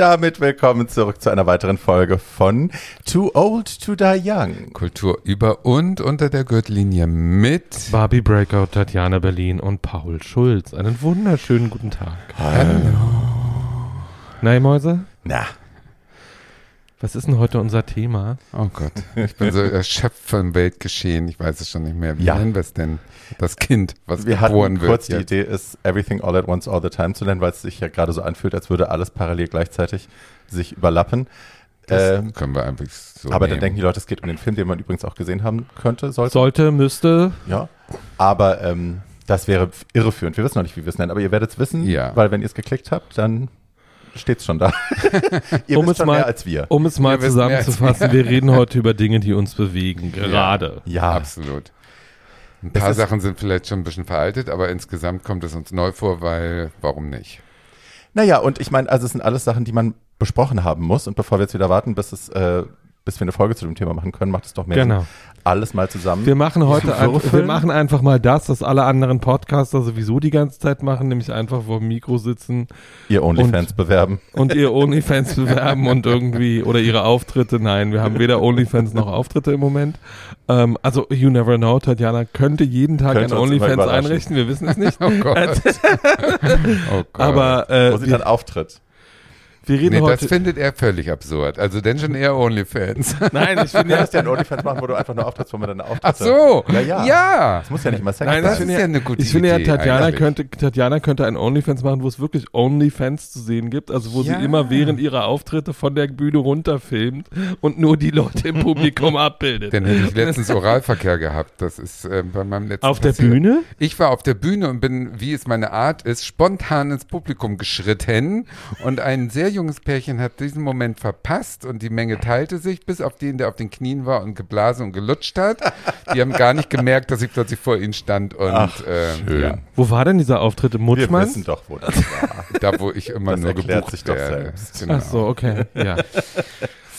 damit willkommen zurück zu einer weiteren Folge von Too Old to Die Young. Kultur über und unter der Gürtellinie mit Barbie Breakout, Tatjana Berlin und Paul Schulz. Einen wunderschönen guten Tag. Hallo. Na, Mäuse, Na, was ist denn heute unser Thema? Oh Gott, ich bin so erschöpft vom Weltgeschehen. Ich weiß es schon nicht mehr. Wie Ja. nennen wir es denn? Das Kind, was wir geboren hatten wird. kurz die jetzt. Idee, ist Everything All at Once All the Time zu nennen, weil es sich ja gerade so anfühlt, als würde alles parallel gleichzeitig sich überlappen. Das Ähm, können wir einfach so aber nehmen. dann denken die Leute, es geht um den Film, den man übrigens auch gesehen haben könnte, sollte. Sollte, müsste. Ja. Aber ähm, das wäre irreführend. Wir wissen noch nicht, wie wir es nennen, aber ihr werdet es wissen, Ja. weil wenn ihr es geklickt habt, dann steht es schon da. ihr Um wisst es schon mal- mehr als wir. Um es mal Wir zusammenzufassen, wir reden heute über Dinge, die uns bewegen, gerade. Ja, Absolut. Ein paar Sachen sind vielleicht schon ein bisschen veraltet, aber insgesamt kommt es uns neu vor, weil warum nicht? Naja, und ich meine, also es sind alles Sachen, die man besprochen haben muss. Und bevor wir jetzt wieder warten, bis es, äh, bis wir eine Folge zu dem Thema machen können, macht es doch mehr Genau. Sinn, alles mal zusammen. Wir machen heute einfach, wir machen einfach mal das, was alle anderen Podcaster sowieso die ganze Zeit machen, nämlich einfach vor dem Mikro sitzen ihr OnlyFans bewerben. und ihr OnlyFans bewerben und irgendwie oder ihre Auftritte. Nein, wir haben weder OnlyFans noch Auftritte im Moment. Ähm, also you never know, Tatjana könnte jeden Tag Könnte ein OnlyFans einrichten, wir wissen es nicht. Oh Gott. oh Gott. Aber Wo äh, sie wir, dann auftritt. Wir reden Nee, das heute. findet er völlig absurd. Also denn schon eher OnlyFans. Nein, ich finde ja, kannst ja ein OnlyFans machen, wo du einfach nur auftrittst, wo man dann auftritt. Ach so. Ja, ja. Ja. Das muss ja nicht mal Sex Nein, Das das sein. ist finde ja eine gute ich finde ja, Tatjana eigentlich. könnte, Tatjana könnte ein OnlyFans machen, wo es wirklich OnlyFans zu sehen gibt, also wo Ja. sie immer während ihrer Auftritte von der Bühne runterfilmt und nur die Leute im Publikum abbildet. Dann hätte ich letztens Oralverkehr gehabt. Das ist äh, bei meinem letzten Auf der passiert. Bühne? Ich war auf der Bühne und bin, wie es meine Art ist, spontan ins Publikum geschritten. Und ein sehr junges Pärchen hat diesen Moment verpasst und die Menge teilte sich, bis auf den, der auf den Knien war und geblasen und gelutscht hat. Die haben gar nicht gemerkt, dass ich plötzlich vor ihnen stand und Ach, ähm, schön. ja, Wo war denn dieser Auftritt im Wir Mutschmanns? wissen doch, wo das war. da wo ich immer Das nur erklärt gebucht sich doch werde. selbst. Genau. Ach so, okay, ja.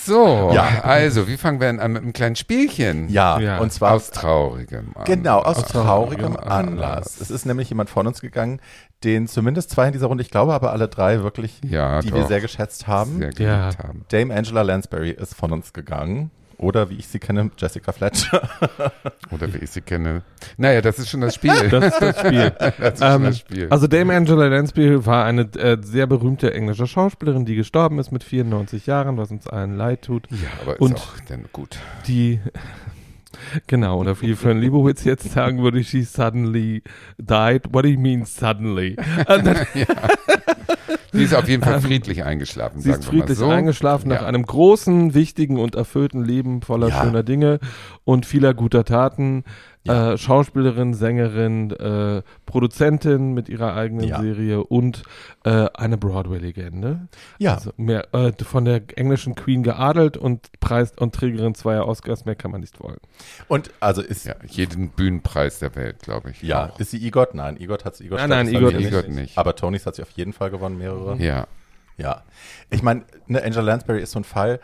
So, Ja. also, wie fangen wir denn an mit einem kleinen Spielchen? Ja, Ja. und zwar Aus traurigem Anlass. Genau, aus traurigem traurigem Anlass. Anlass. Es ist nämlich jemand von uns gegangen, den zumindest zwei in dieser Runde, ich glaube aber alle drei wirklich, Ja, die wir doch. sehr geschätzt haben. Sehr geliebt Ja. haben. Dame Angela Lansbury ist von uns gegangen. Oder wie ich sie kenne, Jessica Fletcher. Oder wie ich sie kenne. Naja, das ist schon das Spiel. Das ist das Spiel. das ist schon Ähm, das Spiel. Also Dame Angela Lansbury war eine äh, sehr berühmte englische Schauspielerin, die gestorben ist mit 94 Jahren, was uns allen leid tut. ja, aber ist und- auch dann gut. Die Genau, oder wie Fran Lebowitz jetzt sagen würde, she suddenly died. What do you mean suddenly? Und dann, Sie ist auf jeden Fall friedlich eingeschlafen, sie sagen ist wir mal friedlich so. eingeschlafen nach Ja. einem großen, wichtigen und erfüllten Leben voller Ja. schöner Dinge und vieler guter Taten. Ja. Äh, Schauspielerin, Sängerin, äh, Produzentin mit ihrer eigenen Ja. Serie und äh, eine Broadway-Legende. Ja, Also mehr, äh, von der englischen Queen geadelt und Preis und Trägerin zweier Oscars, mehr kann man nicht wollen. und also ist, ja, Ja, jeden Bühnenpreis der Welt, glaube ich. auch. ist sie EGOT? Nein, EGOT hat sie EGOT. Nein, nein, mir nicht. Nicht. Aber Tonys hat sie auf jeden Fall gewonnen, mehrere. Ja. Ja. Ich meine, ne, Angela Lansbury ist so ein Fall.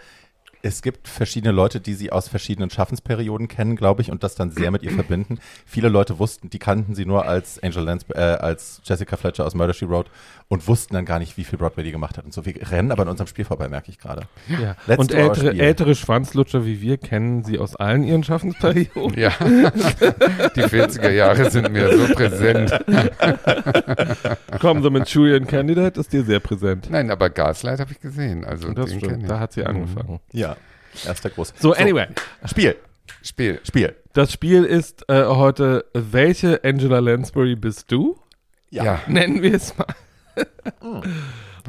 Es gibt verschiedene Leute, die sie aus verschiedenen Schaffensperioden kennen, glaube ich, und das dann sehr mit ihr verbinden. Viele Leute wussten, die kannten sie nur als Angela Lansbury, äh, als Jessica Fletcher aus Murder She Wrote und wussten dann gar nicht, wie viel Broadway die gemacht hat und so. Wir rennen aber an unserem Spiel vorbei, merke ich gerade. Ja. Let's und ältere, ältere Schwanzlutscher wie wir kennen sie aus allen ihren Schaffensperioden. Ja, die 40er Jahre sind mir so präsent. Komm, so mit Julian Candidate ist dir sehr präsent. Nein, aber Gaslight habe ich gesehen. Also Das stimmt, da hat sie Mhm. angefangen. Ja, erster groß. So, anyway, Spiel, Spiel. Spiel. das Spiel ist äh, heute, welche Angela Lansbury bist du? Ja. Nennen wir es mal.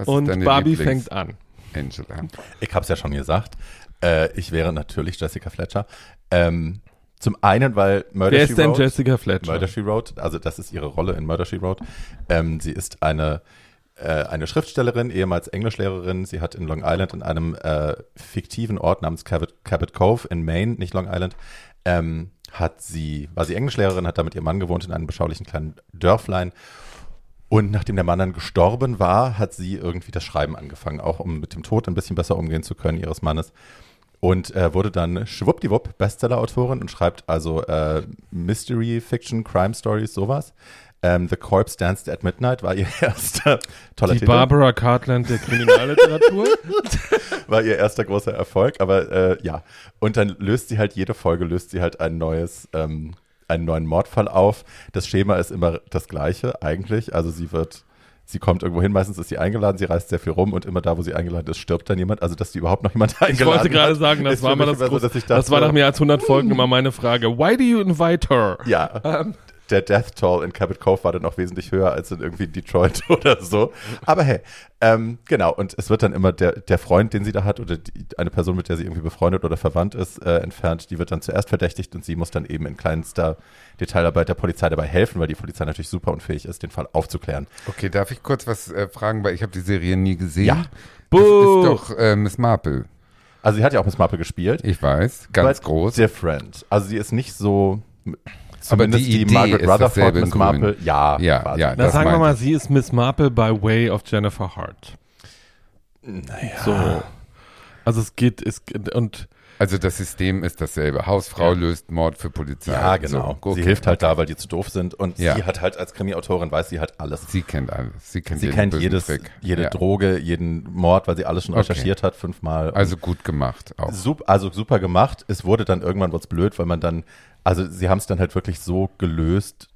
Und Barbie Lieblings- fängt an. Angela. Ich habe es ja schon gesagt. Äh, ich wäre natürlich Jessica Fletcher. Ähm, zum einen, weil Murder Wer She ist denn Wrote, Jessica Fletcher? Murder She Wrote, also das ist ihre Rolle in Murder She Wrote. Ähm, sie ist eine, äh, eine Schriftstellerin, ehemals Englischlehrerin. Sie hat in Long Island in einem äh, fiktiven Ort namens Cabot, Cabot Cove in Maine, nicht Long Island, ähm, hat sie, war sie Englischlehrerin, hat da mit ihrem Mann gewohnt in einem beschaulichen kleinen Dörflein. Und nachdem der Mann dann gestorben war, hat sie irgendwie das Schreiben angefangen, auch um mit dem Tod ein bisschen besser umgehen zu können ihres Mannes. Und äh, wurde dann schwuppdiwupp Bestseller-Autorin und schreibt also äh, Mystery, Fiction, Crime Stories, sowas. Ähm, The Corpse Danced at Midnight war ihr erster toller Die Titel, Barbara Cartland der Kriminalliteratur. war ihr erster großer Erfolg, aber äh, ja. Und dann löst sie halt jede Folge löst sie halt ein neues, ähm, einen neuen Mordfall auf. Das Schema ist immer das gleiche eigentlich. Also sie wird Sie kommt irgendwo hin, meistens ist sie eingeladen, sie reist sehr viel rum und immer da, wo sie eingeladen ist, stirbt dann jemand. Also, dass die überhaupt noch jemand eingeladen Ich wollte gerade hat, sagen, das war mal das, so, ich das dachte, war nach mehr als 100 Folgen immer meine Frage. Why do you invite her? Ja. Ähm. Der Death Toll in Cabot Cove war dann auch wesentlich höher als in irgendwie Detroit oder so. Aber hey, ähm, genau. Und es wird dann immer der, der Freund, den sie da hat, oder die, eine Person, mit der sie irgendwie befreundet oder verwandt ist, äh, entfernt, die wird dann zuerst verdächtigt und sie muss dann eben in kleinster Detailarbeit der Polizei dabei helfen, weil die Polizei natürlich super unfähig ist, den Fall aufzuklären. Okay, darf ich kurz was äh, fragen, weil ich habe die Serie nie gesehen. Ja. Das Buh. ist doch äh, Miss Marple. Also sie hat ja auch Miss Marple gespielt. Ich weiß, ganz groß. Different. Also sie ist nicht so. Aber Zumindest die Idee Margaret ist Rutherford, Miss Grün. Marple, ja, Ja, quasi. ja. Na, Das sagen wir mal, ich. sie ist Miss Marple by way of Jennifer Hart. Naja. So. Also es geht, es, und Also das System ist dasselbe. Hausfrau löst Mord für Polizei. Ja, genau. So. Sie hilft halt da, weil die zu doof sind. Und Ja. sie hat halt als Krimi-Autorin, weiß sie halt alles. Sie kennt alles. Sie kennt, Sie kennt jedes, Trick. jede ja. Droge, jeden Mord, weil sie alles schon Okay. recherchiert hat, fünfmal. Also gut gemacht auch. Sup, also super gemacht. Es wurde dann irgendwann was blöd, weil man dann, also sie haben es dann halt wirklich so gelöst,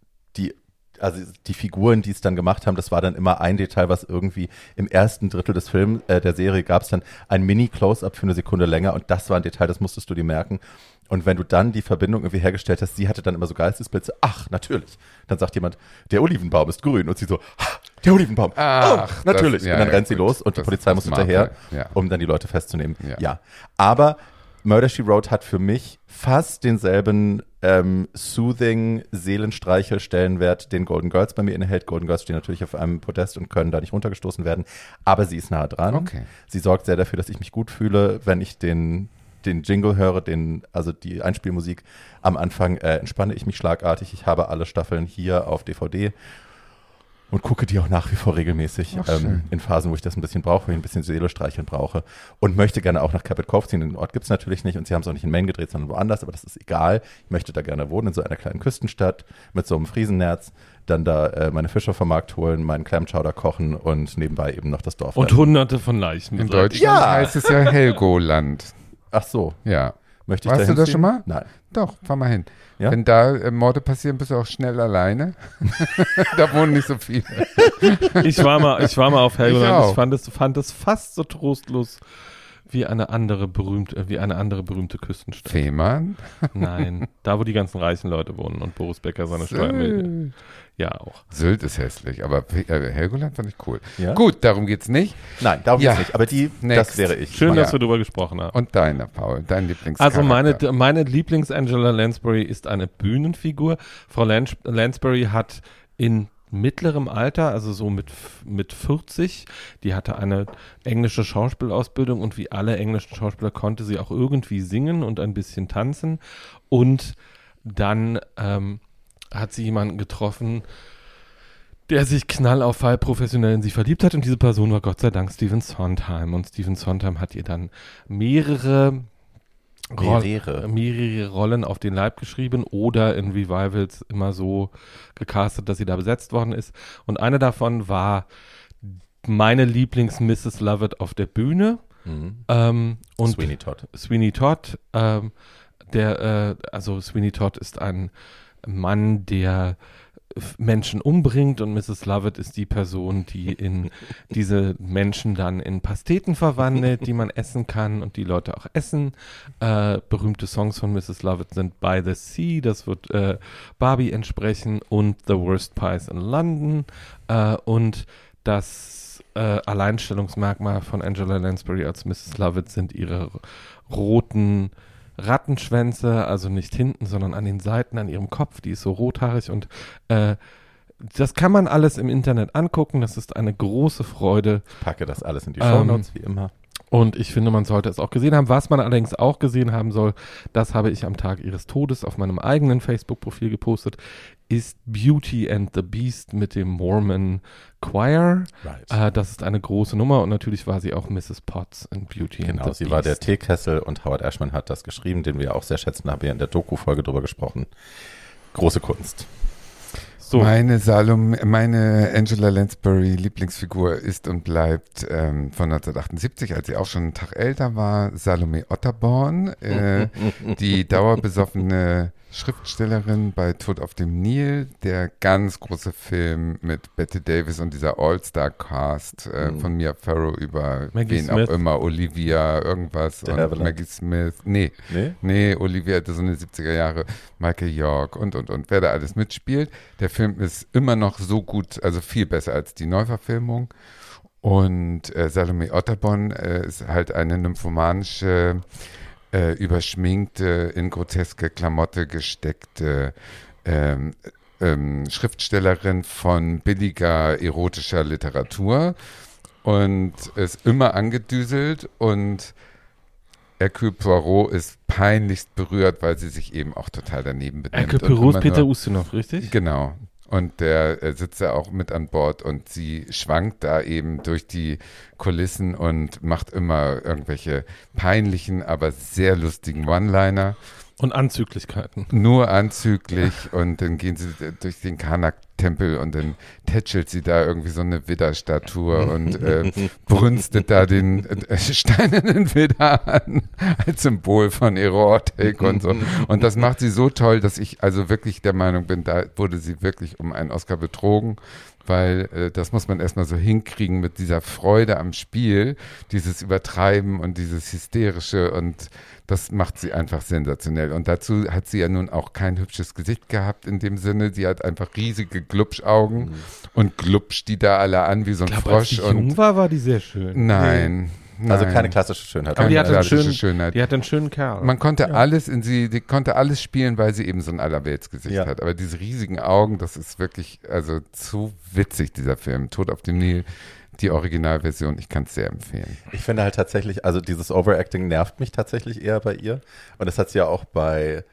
also die Figuren, die es dann gemacht haben, das war dann immer ein Detail, was irgendwie im ersten Drittel des Films, äh, der Serie gab es dann ein Mini-Close-Up für eine Sekunde länger und das war ein Detail, das musstest du dir merken. Und wenn du dann die Verbindung irgendwie hergestellt hast, sie hatte dann immer so Geistesblitze, ach, natürlich. Dann sagt jemand, der Olivenbaum ist grün und sie so, "Ha, der Olivenbaum, Ach, oh, natürlich. das- ja, und dann ja, rennt sie gut. los und die Das Polizei ist muss hinterher, ja. um dann die Leute festzunehmen. Ja. Ja. Aber Murder She Wrote hat für mich fast denselben ähm, soothing Seelenstreichel-Stellenwert, den Golden Girls bei mir innehält. Golden Girls stehen natürlich auf einem Podest und können da nicht runtergestoßen werden, aber sie ist nahe dran. Okay. Sie sorgt sehr dafür, dass ich mich gut fühle, wenn ich den den Jingle höre, den, also die Einspielmusik am Anfang, äh, entspanne ich mich schlagartig. Ich habe alle Staffeln hier auf DVD und gucke die auch nach wie vor regelmäßig Ach, ähm, in Phasen, wo ich das ein bisschen brauche, wo ich ein bisschen Seele streicheln brauche und möchte gerne auch nach Cove ziehen. Den Ort gibt's natürlich nicht und sie haben es auch nicht in Maine gedreht, sondern woanders, aber das ist egal. Ich möchte da gerne wohnen, in so einer kleinen Küstenstadt mit so einem Friesennerz, dann da äh, meine Fische vom Markt holen, meinen Clam Chowder kochen und nebenbei eben noch das Dorf. und rennen. hunderte von Leichen. In. Deutschland Ja. heißt es ja Helgoland. Ach so, Ja. Möchte ich Warst da du da hinziehen? schon mal? Nein. Doch, fahr mal hin. Ja? Wenn da äh, Morde passieren, bist du auch schnell alleine. da wohnen nicht so viele. Ich war mal, ich war mal auf Ich Helgoland. auch. Ich, fand es, fand es fast so trostlos wie eine andere berühmte, wie eine andere berühmte Küstenstadt. Fehmarn? Nein, da wo die ganzen reichen Leute wohnen und Boris Becker seine Steuern. Ja auch. Sylt ist hässlich, aber äh, Helgoland fand ich cool. Ja? Gut, darum geht's nicht. Nein, darum Ja. geht's nicht. Aber die, Next. das wäre ich. Schön, Ja. dass wir darüber gesprochen haben. Und deiner, Paul, dein Lieblingscharakter. Also meine, meine Lieblings-Angela Lansbury ist eine Bühnenfigur. Frau Lans Lansbury hat in mittlerem Alter, also so mit, mit 40, die hatte eine englische Schauspielausbildung und wie alle englischen Schauspieler konnte sie auch irgendwie singen und ein bisschen tanzen. Und dann ähm, hat sie jemanden getroffen, der sich knall professionell in sie verliebt hat und diese Person war Gott sei Dank Stephen Sondheim und Stephen Sondheim hat ihr dann mehrere Mehrere. mehrere Rollen auf den Leib geschrieben oder in Revivals immer so gecastet, dass sie da besetzt worden ist. Und eine davon war meine Lieblings-Mrs. Lovett auf der Bühne. Mhm. Ähm, und Sweeney Todd. Sweeney Todd, ähm, der, äh, also Sweeney Todd ist ein Mann, der Menschen umbringt und Mrs. Lovett ist die Person, die in diese Menschen dann in Pasteten verwandelt, die man essen kann und die Leute auch essen. Äh, berühmte Songs von Mrs. Lovett sind By the Sea, das wird äh, Barbie entsprechen und The Worst Pies in London äh, und das äh, Alleinstellungsmerkmal von Angela Lansbury als Mrs. Lovett sind ihre roten Rattenschwänze, also nicht hinten, sondern an den Seiten, an ihrem Kopf. Die ist so rothaarig und äh, das kann man alles im Internet angucken. Das ist eine große Freude. Packe das alles in die Ähm, Shownotes, wie immer. Und ich finde, man sollte es auch gesehen haben. Was man allerdings auch gesehen haben soll, das habe ich am Tag ihres Todes auf meinem eigenen Facebook-Profil gepostet, ist Beauty and the Beast mit dem Mormon Choir. Right. Äh, das ist eine große Nummer und natürlich war sie auch Mrs. Potts in Beauty and Genau, the sie Beast. war der Teekessel und Howard Ashman hat das geschrieben, den wir auch sehr schätzen, da haben wir in der Doku-Folge drüber gesprochen. Große Kunst. So. Meine Salome, meine Angela Lansbury Lieblingsfigur ist und bleibt ähm, von 1978, als sie auch schon einen Tag älter war, Salome Otterborn, äh, die dauerbesoffene Schriftstellerin bei Tod auf dem Nil, der ganz große Film mit Betty Davis und dieser All-Star-Cast äh, Mhm. von Mia Farrow über Maggie wen Smith. auch immer, Olivia, irgendwas Der und Havilland. Maggie Smith. Nee, Nee? Nee, Olivia hatte so eine 70er Jahre, Michael York und, und, und, wer da alles mitspielt. Der Film ist immer noch so gut, also viel besser als die Neuverfilmung. Und äh, Salome Otterborn äh, ist halt eine nymphomanische, äh, überschminkte, in groteske Klamotte gesteckte ähm, ähm, Schriftstellerin von billiger erotischer Literatur und ist immer angedüselt und Hercule Poirot ist peinlichst berührt, weil sie sich eben auch total daneben benimmt. Hercule Poirot ist Peter Ustinov, richtig? Genau. Und der äh, sitzt ja auch mit an Bord und sie schwankt da eben durch die Kulissen und macht immer irgendwelche peinlichen, aber sehr lustigen One-Liner. Und Anzüglichkeiten. Nur anzüglich und dann gehen sie durch den Karnak-Tempel und dann tätschelt sie da irgendwie so eine Widderstatue und äh, brünstet da den äh, steinernen Widder an als Symbol von Erotik und so. Und das macht sie so toll, dass ich also wirklich der Meinung bin, da wurde sie wirklich um einen Oscar betrogen. Weil äh, das muss man erstmal so hinkriegen mit dieser Freude am Spiel, dieses Übertreiben und dieses Hysterische und das macht sie einfach sensationell. Und dazu hat sie ja nun auch kein hübsches Gesicht gehabt in dem Sinne. Sie hat einfach riesige Glubschaugen und glubscht die da alle an wie so ein Ich als die Frosch. Und jung war, war die sehr schön. nein, Also nein. keine klassische Schönheit. Aber die Keine hat, einen schönen, Schönheit. die hat einen schönen Kerl. Man konnte Ja. alles in sie, die konnte alles spielen, weil sie eben so ein Allerweltsgesicht Ja. hat. Aber diese riesigen Augen, das ist wirklich, also zu witzig, dieser Film. Tod auf dem Nil, die Originalversion, ich kann es sehr empfehlen. Ich finde halt tatsächlich, also dieses Overacting nervt mich tatsächlich eher bei ihr. Und das hat sie ja auch bei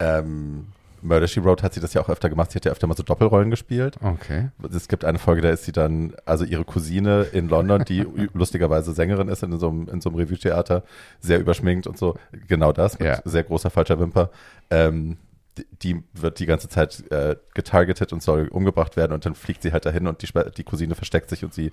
ähm, Murder She Wrote hat sie das ja auch öfter gemacht. Sie hat ja öfter mal so Doppelrollen gespielt. Okay. Es gibt eine Folge, da ist sie dann, also ihre Cousine in London, die lustigerweise Sängerin ist in so einem, in so einem Revue-Theater, sehr überschminkt und so. Genau das, mit Ja. sehr großer falscher Wimper. Ähm, die, wird die ganze Zeit äh, getargetet und soll umgebracht werden und dann fliegt sie halt dahin und die, die Cousine versteckt sich und sie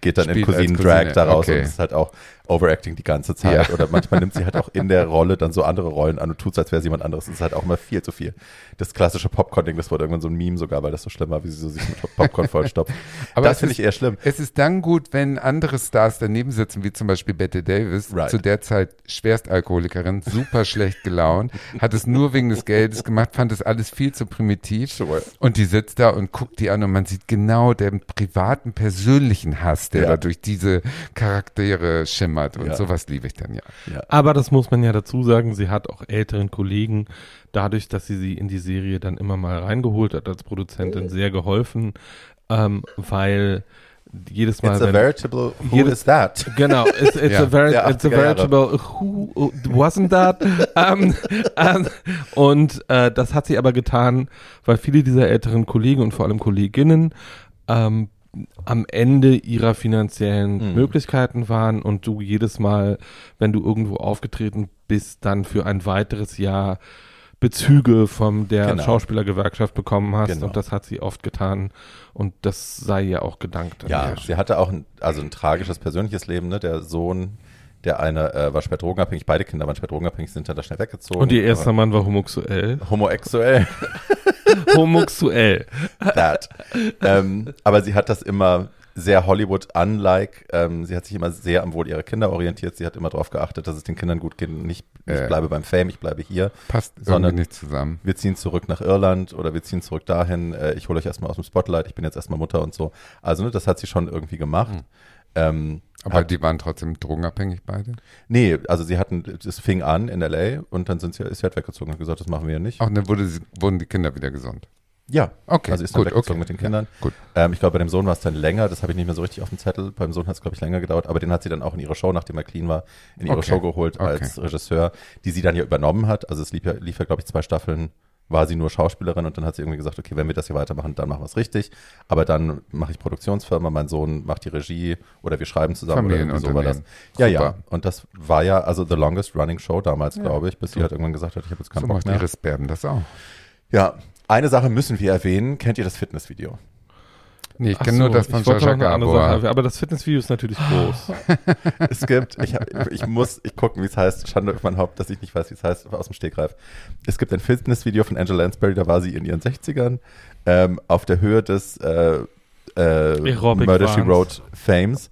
geht dann in Spielt als Cousinen-Drag Cousine, daraus okay. und ist halt auch Overacting die ganze Zeit. Ja. Oder manchmal nimmt sie halt auch in der Rolle dann so andere Rollen an und tut es, als wäre sie jemand anderes. Das ist halt auch immer viel zu viel. Das klassische Popcorn-Ding, das wurde irgendwann so ein Meme sogar, weil das so schlimm war, wie sie so sich mit Popcorn vollstopft. Aber das finde ich eher schlimm. Es ist dann gut, wenn andere Stars daneben sitzen, wie zum Beispiel Bette Davis, Right. zu der Zeit Schwerstalkoholikerin, super schlecht gelaunt, hat es nur wegen des Geldes gemacht, fand es alles viel zu primitiv. Sure. Und die sitzt da und guckt die an und man sieht genau den privaten, persönlichen Hass, der Ja. da durch diese Charaktere schimmert. Und Ja. sowas liebe ich dann ja. Ja. Aber das muss man ja dazu sagen, sie hat auch älteren Kollegen, dadurch, dass sie sie in die Serie dann immer mal reingeholt hat als Produzentin, sehr geholfen, ähm, weil jedes Mal, It's a veritable, who Jede- is that? Genau, it's, it's, Ja, a, very, der it's a 80er Jahre. veritable who wasn't that? ähm, ähm, und äh, das hat sie aber getan, weil viele dieser älteren Kollegen und vor allem Kolleginnen ähm, am Ende ihrer finanziellen Mhm. Möglichkeiten waren und du jedes Mal, wenn du irgendwo aufgetreten bist, dann für ein weiteres Jahr Bezüge von der Genau. Schauspielergewerkschaft bekommen hast Genau. und das hat sie oft getan und das sei ihr auch gedankt. an Ja, der sie hatte auch ein, also ein tragisches persönliches Leben, ne? Der Sohn, der eine äh, war schwer drogenabhängig, beide Kinder waren schwer drogenabhängig, sind dann da schnell weggezogen. Und ihr erster Mann war homosexuell. Homosexuell, homosexuell. that. ähm, aber sie hat das immer sehr Hollywood-unlike. Ähm, sie hat sich immer sehr am Wohl ihrer Kinder orientiert. Sie hat immer darauf geachtet, dass es den Kindern gut geht. Nicht, ich Äh. bleibe beim Fame, ich bleibe hier. Passt Sondern- nicht zusammen. Wir ziehen zurück nach Irland oder wir ziehen zurück dahin. Äh, ich hole euch erstmal aus dem Spotlight. Ich bin jetzt erstmal Mutter und so. Also, ne, das hat sie schon irgendwie gemacht. Hm. Ähm, Aber die waren trotzdem drogenabhängig beide? Nee, also sie hatten, es fing an in L.A. und dann sind sie, ist sie halt weggezogen und hat gesagt, das machen wir ja nicht. Ach, dann wurde sie, wurden die Kinder wieder gesund. Ja, Okay, also ist dann gut, weggezogen okay. mit den Kindern. Gut. Ähm, ich glaube, bei dem Sohn war es dann länger, das habe ich nicht mehr so richtig auf dem Zettel. Beim Sohn hat es, glaube ich, länger gedauert, aber den hat sie dann auch in ihre Show, nachdem er clean war, in ihre Okay, Show geholt okay. als Regisseur, die sie dann ja übernommen hat. Also es lief ja, lief ja glaube ich, zwei Staffeln, war sie nur Schauspielerin und dann hat sie irgendwie gesagt, okay, wenn wir das hier weitermachen, dann machen wir es richtig. Aber dann mache ich Produktionsfirma, mein Sohn macht die Regie oder wir schreiben zusammen oder irgendwie so war das. Ja, ja. Und das war ja also the longest running show damals, Ja. glaube ich, bis sie halt irgendwann gesagt hat, ich habe jetzt keinen So Bock macht mehr. Iris Berben das auch. Ja, eine Sache müssen wir erwähnen. Kennt ihr das Fitnessvideo? Nee, ich kenne nur so, das von andere Gabor. Sache, aber das Fitnessvideo ist natürlich groß. Es gibt, ich, hab- ich muss, ich gucken, wie es heißt. Schande auf mein Haupt, dass ich nicht weiß, wie es heißt, aus dem Stegreif. Es gibt ein Fitnessvideo von Angela Lansbury, da war sie in ihren 60ern, ähm, auf der Höhe des äh, äh, Murder She. Wrote Fames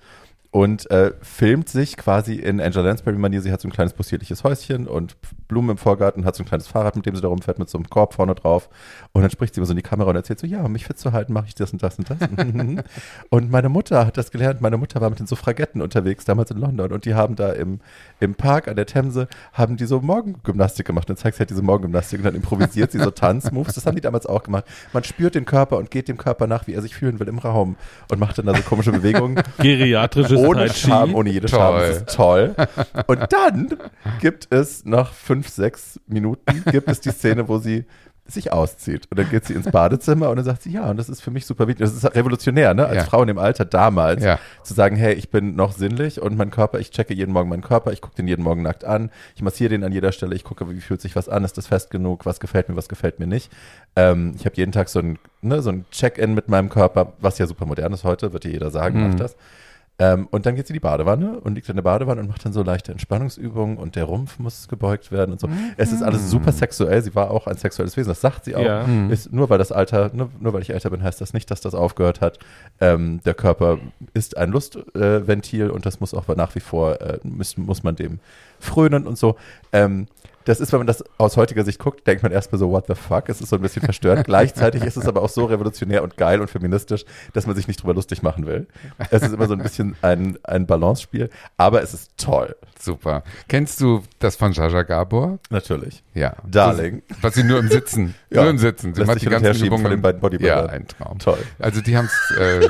und äh, filmt sich quasi in Angela Lansbury-Manier. Sie hat so ein kleines possierliches Häuschen und Blumen im Vorgarten, hat so ein kleines Fahrrad, mit dem sie da rumfährt, mit so einem Korb vorne drauf. Und dann spricht sie immer so in die Kamera und erzählt so, ja, um mich fit zu halten, mache ich das und das und das. und meine Mutter hat das gelernt. Meine Mutter war mit den Suffragetten unterwegs, damals in London. Und die haben da im, im Park an der Themse, haben die so Morgengymnastik gemacht. Und dann zeigt sie halt diese Morgengymnastik und dann improvisiert sie so Tanzmoves. Das haben die damals auch gemacht. Man spürt den Körper und geht dem Körper nach, wie er sich fühlen will im Raum. Und macht dann da so komische Bewegungen Geriatrisches ohne Scham, ohne jede. Scham. Das ist toll. Und dann gibt es nach fünf, sechs Minuten gibt es die Szene, wo sie sich auszieht. Und dann geht sie ins Badezimmer und dann sagt sie, ja, und das ist für mich super wichtig. Das ist revolutionär, ne? Als Ja. Frau in dem Alter damals, Ja. zu sagen, hey, ich bin noch sinnlich und mein Körper, ich checke jeden Morgen meinen Körper, ich gucke den jeden Morgen nackt an, ich massiere den an jeder Stelle, ich gucke, wie fühlt sich was an, ist das fest genug, was gefällt mir, was gefällt mir nicht. Ähm, ich habe jeden Tag so ein, ne, so ein Check-in mit meinem Körper, was ja super modern ist heute, wird dir jeder sagen, Mhm. macht das. Ähm, und dann geht sie in die Badewanne und liegt in der Badewanne und macht dann so leichte Entspannungsübungen und der Rumpf muss gebeugt werden und so. Es ist alles super sexuell. Sie war auch ein sexuelles Wesen, das sagt sie auch. Ja. Mhm. Ist, nur weil das Alter, nur, nur weil ich älter bin, heißt das nicht, dass das aufgehört hat. Ähm, der Körper ist ein Lustventil äh, und das muss auch nach wie vor, äh, muss, muss man dem frönen und so. Ähm, das ist, wenn man das aus heutiger Sicht guckt, denkt man erstmal so, what the fuck? Es ist so ein bisschen verstörend. Gleichzeitig ist es aber auch so revolutionär und geil und feministisch, dass man sich nicht drüber lustig machen will. Es ist immer so ein bisschen ein, ein Balancespiel, aber es ist toll. Super. Kennst du das von Sascha Gabor? Natürlich. Ja. Darling. Das, was sie nur im Sitzen, Ja. nur im Sitzen. Sie Lässt macht die ganzen schieben von Übungen. den beiden Bodybuildern. Ja, ein Traum. Toll. Also die haben es, äh,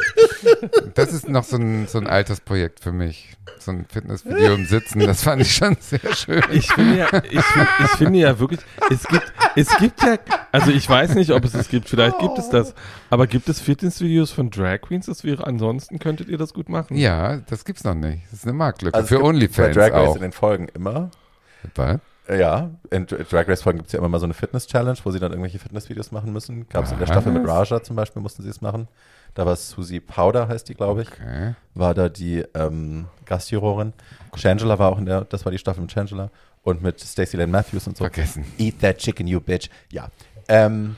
das ist noch so ein, so ein altes Projekt für mich. So ein Fitnessvideo im Sitzen, das fand ich schon sehr schön. Ich finde ja, ich, find, ich finde ja wirklich, es gibt, es gibt ja, also ich weiß nicht, ob es es gibt, vielleicht gibt es das, aber gibt es Fitnessvideos von Drag Queens? Das wäre, ansonsten könntet ihr das gut machen. Ja, das gibt's noch nicht. Das ist eine Marktlücke. Also für OnlyFans Bei Drag Race auch. in den Folgen immer. Was? Äh, Ja, in Dra- Drag Race Folgen gibt es ja immer mal so eine Fitness-Challenge, wo sie dann irgendwelche Fitnessvideos machen müssen. Gab es in der? Staffel mit Raja zum Beispiel, mussten sie es machen. Da war Susie Powder, heißt die, glaube ich, Okay. war da die ähm, Gastjurorin. Shangela war auch in der, das war die Staffel mit Shangela und mit Stacey Lane Matthews und so. Vergessen. Eat that chicken, you bitch. Ja. Ähm,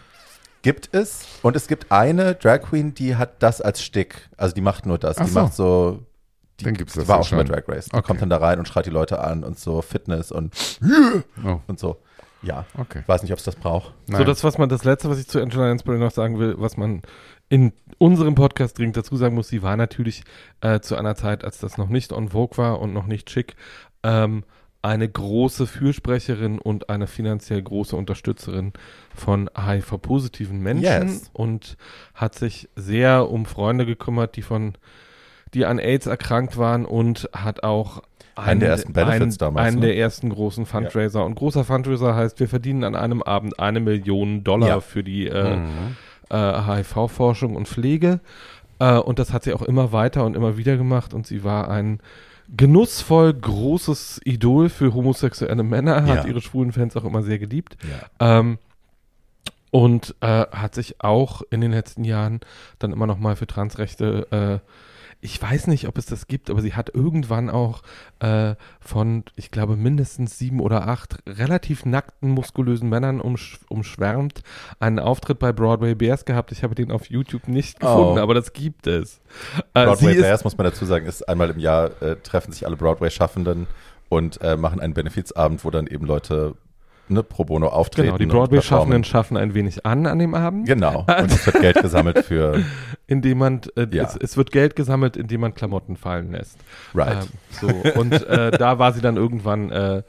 gibt es und es gibt eine Drag Queen, die hat das als Stick. Also die macht nur das. Ach die so. macht so. Die, Dann gibt's die das war ja auch schon bei. Drag Race. Die Okay. kommt dann da rein und schreit die Leute an und so Fitness und, Oh, und so. Ja. okay. Ich weiß nicht, ob es das braucht. So, das, was man, das letzte, was ich zu Angela Lansbury noch sagen will, was man in unserem Podcast dringend dazu sagen muss, sie war natürlich äh, zu einer Zeit, als das noch nicht on Vogue war und noch nicht schick, ähm, eine große Fürsprecherin und eine finanziell große Unterstützerin von HIV-positiven Menschen Yes. und hat sich sehr um Freunde gekümmert, die von die an AIDS erkrankt waren und hat auch Einen der ersten Benefits einen, damals, Einen ne? der ersten großen Fundraiser. Und großer Fundraiser heißt, wir verdienen an einem Abend eine Million Dollar Ja. für die äh, Mhm. Äh, HIV-Forschung und Pflege. Äh, und das hat sie auch immer weiter und immer wieder gemacht. Und sie war ein genussvoll großes Idol für homosexuelle Männer, hat Ja. ihre schwulen Fans auch immer sehr geliebt. Ja. Ähm, und äh, hat sich auch in den letzten Jahren dann immer noch mal für Transrechte, äh, ich weiß nicht, ob es das gibt, aber sie hat irgendwann auch äh, von, ich glaube, mindestens sieben oder acht relativ nackten, muskulösen Männern umsch umschwärmt, einen Auftritt bei Broadway Bears gehabt. Ich habe den auf YouTube nicht gefunden, Oh. aber das gibt es. Äh, Broadway Bears, muss man dazu sagen, ist einmal im Jahr äh, treffen sich alle Broadway-Schaffenden und äh, machen einen Benefizabend, wo dann eben Leute ne, pro bono auftreten. genau, die Broadway-Schaffenden schaffen ein wenig an an dem Abend. Genau. Und es wird Geld gesammelt für indem man, äh, Ja. es, es wird Geld gesammelt, indem man Klamotten fallen lässt. Right. Ähm, so, und äh, da war sie dann irgendwann, äh,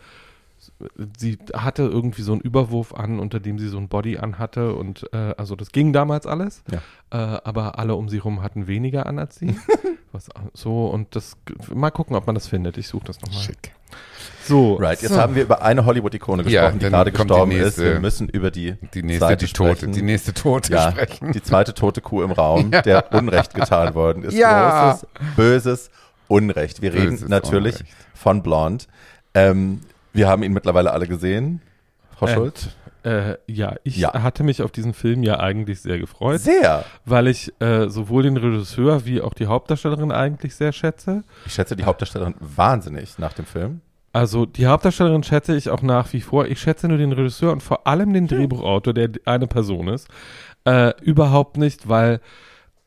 sie hatte irgendwie so einen Überwurf an, unter dem sie so ein Body anhatte und äh, also das ging damals alles, Ja. äh, aber alle um sie rum hatten weniger an als sie. Was, so und das, mal gucken, ob man das findet. Ich suche das nochmal. Schick. So, Right, jetzt So. haben wir über eine Hollywood-Ikone Ja, gesprochen, die dann gerade kommt die gestorben nächste. ist. Wir müssen über die, Die nächste, Seite die Tote, sprechen. die nächste Tote ja, sprechen. die zweite tote Kuh im Raum, Ja. der Unrecht getan worden ist. Ja. Großes, böses Unrecht. Wir reden Böses natürlich Unrecht. von Blonde. Ähm, wir haben ihn mittlerweile alle gesehen. Frau Äh, Schulz? Äh, ja, ich Ja. hatte mich auf diesen Film ja eigentlich sehr gefreut, Sehr. weil ich äh, sowohl den Regisseur wie auch die Hauptdarstellerin eigentlich sehr schätze. Ich schätze die Hauptdarstellerin wahnsinnig nach dem Film. Also die Hauptdarstellerin schätze ich auch nach wie vor. Ich schätze nur den Regisseur und vor allem den Drehbuchautor, der eine Person ist, äh, überhaupt nicht, weil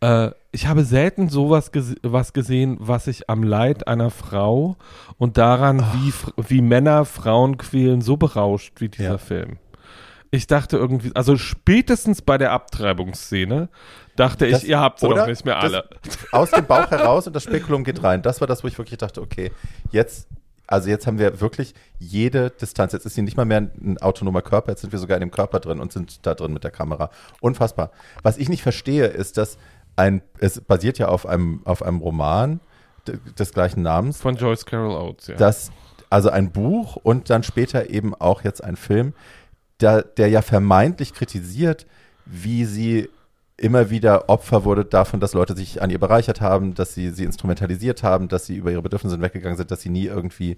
äh, ich habe selten sowas gese was gesehen, was sich am Leid einer Frau und daran, wie, wie Männer Frauen quälen, so berauscht wie dieser Ja. Film. Ich dachte irgendwie, also spätestens bei der Abtreibungsszene dachte Das- ich, ihr habt sie doch nicht mehr Das- alle. Aus dem Bauch heraus und das Spekulum geht rein. Das war das, wo ich wirklich dachte, okay, jetzt, also jetzt haben wir wirklich jede Distanz. Jetzt ist sie nicht mal mehr ein, autonomer Körper, jetzt sind wir sogar in dem Körper drin und sind da drin mit der Kamera. Unfassbar. Was ich nicht verstehe, ist, dass ein, es basiert ja auf einem, auf einem Roman des gleichen Namens, Von Joyce Carol Oates, ja. dass also ein Buch und dann später eben auch jetzt ein Film, der, der ja vermeintlich kritisiert, wie sie immer wieder Opfer wurde davon, dass Leute sich an ihr bereichert haben, dass sie sie instrumentalisiert haben, dass sie über ihre Bedürfnisse hinweggegangen sind, dass sie nie irgendwie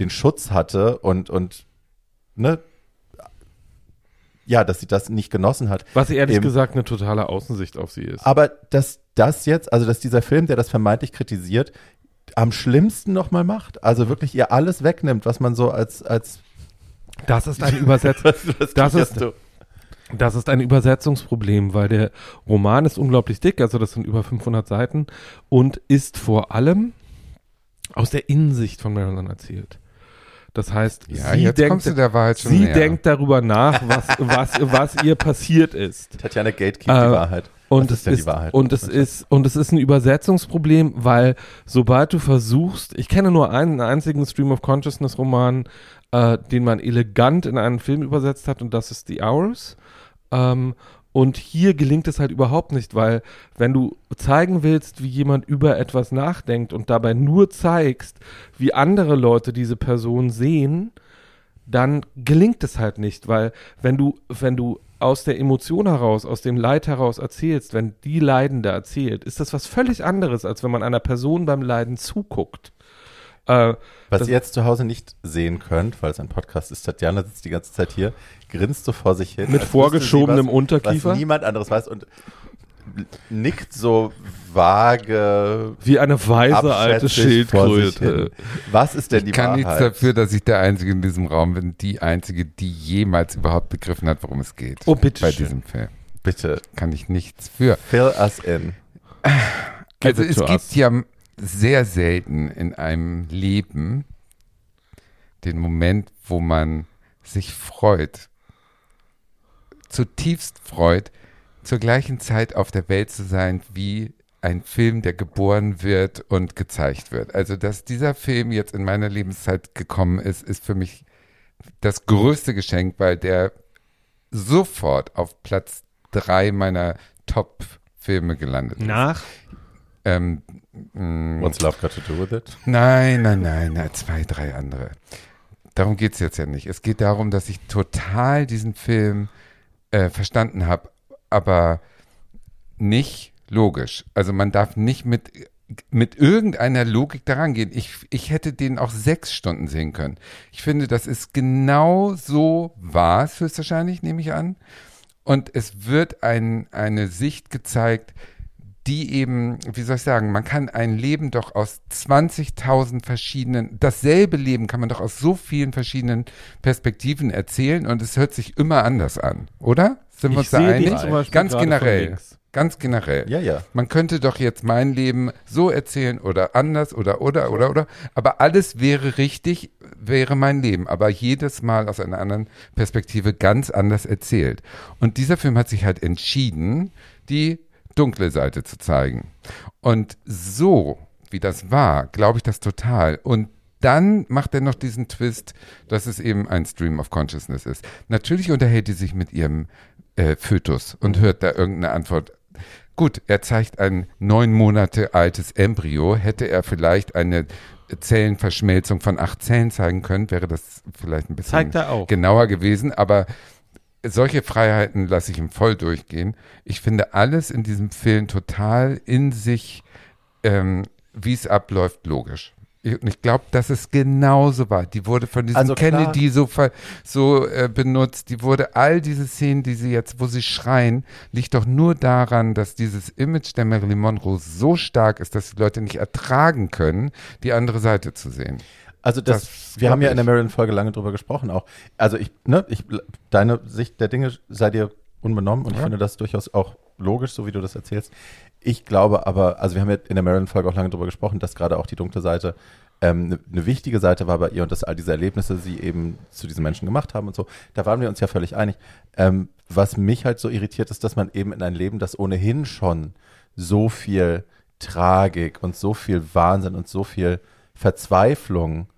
den Schutz hatte und, und ne, ja, dass sie das nicht genossen hat. Was ehrlich Eben. gesagt eine totale Außensicht auf sie ist. Aber dass das jetzt, also dass dieser Film, der das vermeintlich kritisiert, am schlimmsten nochmal macht, also wirklich ihr alles wegnimmt, was man so als, als Das ist ein Übersetz was, was Das ist- du? Das ist ein Übersetzungsproblem, weil der Roman ist unglaublich dick, also das sind über 500 Seiten und ist vor allem aus der Innensicht von Marilyn erzählt. Das heißt, Ja, sie, denkt, sie denkt darüber nach, was, was, was ihr passiert ist. Tatjana Gatekeep, Äh, die Wahrheit. Und es ist ist, Wahrheit? und es ist, und es ist ein Übersetzungsproblem, weil sobald du versuchst, ich kenne nur einen einzigen Stream of Consciousness Roman, äh, den man elegant in einen Film übersetzt hat, und das ist The Hours. Ähm, und hier gelingt es halt überhaupt nicht, weil wenn du zeigen willst, wie jemand über etwas nachdenkt und dabei nur zeigst, wie andere Leute diese Person sehen, dann gelingt es halt nicht, weil wenn du, wenn du aus der Emotion heraus, aus dem Leid heraus erzählst, wenn die Leidende erzählt, ist das was völlig anderes, als wenn man einer Person beim Leiden zuguckt. Äh, Was ihr jetzt zu Hause nicht sehen könnt, weil es ein Podcast ist, Tatjana sitzt die ganze Zeit hier, grinst so vor sich hin. Mit vorgeschobenem was, Unterkiefer? Was niemand anderes weiß und nickt so vage wie eine weise alte. Schildkröte. Was ist denn die Ich kann nichts Wahrheit? dafür, dass ich der Einzige in diesem Raum bin, die Einzige, die jemals überhaupt begriffen hat, worum es geht. Oh, bitte Bei schön. diesem Film. Bitte, Kann ich nichts für. fill us in. Also es to gibt us. ja sehr selten in einem Leben den Moment, wo man sich freut, zutiefst freut, zur gleichen Zeit auf der Welt zu sein wie ein Film, der geboren wird und gezeigt wird. Also, dass dieser Film jetzt in meiner Lebenszeit gekommen ist, ist für mich das größte Geschenk, weil der sofort auf Platz drei meiner Top-Filme gelandet ist. Nach? Ähm, mh, What's love got to do with it? nein, nein, nein, nein, zwei, drei andere. Darum geht es jetzt ja nicht. Es geht darum, dass ich total diesen Film äh, verstanden habe, aber nicht logisch. Also man darf nicht mit, mit irgendeiner Logik daran gehen. Ich, ich hätte den auch sechs Stunden sehen können. Ich finde, das ist genau so war es höchstwahrscheinlich, nehme ich an. Und es wird ein, eine Sicht gezeigt, die eben, wie soll ich sagen, man kann ein Leben doch aus 20.000 verschiedenen, dasselbe Leben kann man doch aus so vielen verschiedenen Perspektiven erzählen und es hört sich immer anders an, oder? Sind wir uns da einig? Ganz generell. Ganz generell. Ja, ja. Man könnte doch jetzt mein Leben so erzählen oder anders oder oder oder oder. Aber alles wäre richtig, wäre mein Leben. Aber jedes Mal aus einer anderen Perspektive ganz anders erzählt. Und dieser Film hat sich halt entschieden, die dunkle Seite zu zeigen. Und so, wie das war, glaube ich das total. Und dann macht er noch diesen Twist, dass es eben ein Stream of Consciousness ist. Natürlich unterhält sie sich mit ihrem äh, Fötus und hört da irgendeine Antwort. Gut, er zeigt ein neun Monate altes Embryo. Hätte er vielleicht eine Zellenverschmelzung von acht Zellen zeigen können, wäre das vielleicht ein bisschen er genauer gewesen. Aber solche Freiheiten lasse ich ihm voll durchgehen. Ich finde alles in diesem Film total in sich, ähm, wie es abläuft, logisch. Und ich glaube, dass es genauso war. Die wurde von diesem Also. Kennedy so, so äh, benutzt. Die wurde all diese Szenen, die sie jetzt, wo sie schreien, liegt doch nur daran, dass dieses Image der Marilyn Monroe so stark ist, dass die Leute nicht ertragen können, die andere Seite zu sehen. Also das, Das wir haben ja in der ich. Marilyn-Folge lange drüber gesprochen auch. Also ich, ne, ich, deine Sicht der Dinge sei dir unbenommen und ich Ja. finde das durchaus auch logisch, so wie du das erzählst. Ich glaube aber, also wir haben ja in der Marilyn-Folge auch lange drüber gesprochen, dass gerade auch die dunkle Seite ähm, eine eine wichtige Seite war bei ihr und dass all diese Erlebnisse sie eben zu diesen Menschen gemacht haben und so. Da waren wir uns ja völlig einig. Ähm, was mich halt so irritiert ist, dass man eben in ein Leben, das ohnehin schon so viel Tragik und so viel Wahnsinn und so viel Verzweiflung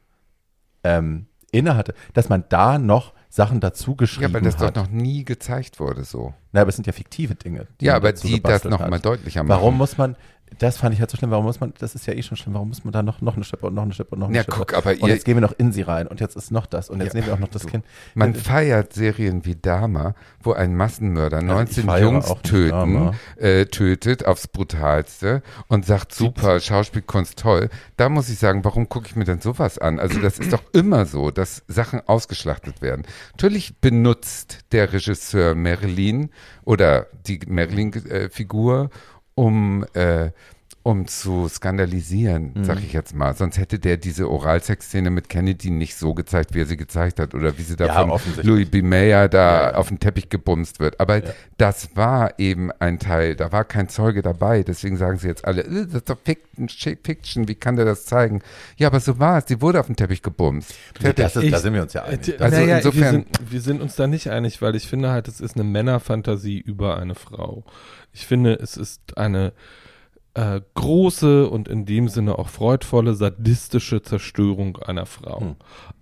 ähm, innehatte, dass man da noch Sachen dazu Ja, geschrieben aber das hat. doch noch nie gezeigt wurde so. Na, aber es sind ja fiktive Dinge. Ja, aber die das gebastelt noch hat. mal deutlicher machen. Warum muss man, das fand ich halt so schlimm, warum muss man, das ist ja eh schon schlimm, warum muss man da noch, noch eine Schippe und noch eine Schippe und noch eine Ja, Schippe? guck, aber und jetzt gehen wir noch in sie rein und jetzt ist noch das und jetzt Ja, nehmen wir auch noch das du. Kind. Man Äh, feiert Serien wie Dama, wo ein Massenmörder ich 19 feiere Jungs töten, äh, tötet aufs Brutalste und sagt, super, Schauspielkunst toll. Da muss ich sagen, warum gucke ich mir denn sowas an? Also das ist doch immer so, dass Sachen ausgeschlachtet werden. Natürlich benutzt der Regisseur Marilyn oder die Marilyn-Figur, um äh, um zu skandalisieren, Mhm. sag ich jetzt mal. Sonst hätte der diese Oralsex-Szene mit Kennedy nicht so gezeigt, wie er sie gezeigt hat oder wie sie da Ja, von. Louis B. Mayer da Ja, ja. auf den Teppich gebumst wird. Aber das war eben ein Teil, da war kein Zeuge dabei. Deswegen sagen sie jetzt alle, "Äh, das ist doch Fiction, wie kann der das zeigen? Ja, aber so war es. Die wurde auf den Teppich gebumst. Das ist, Ich- da sind wir uns ja einig. Also naja, insofern- wir sind, wir sind uns da nicht einig, weil ich finde halt, es ist eine Männerfantasie über eine Frau. Ich finde, es ist eine äh, große und in dem Sinne auch freudvolle, sadistische Zerstörung einer Frau. Hm.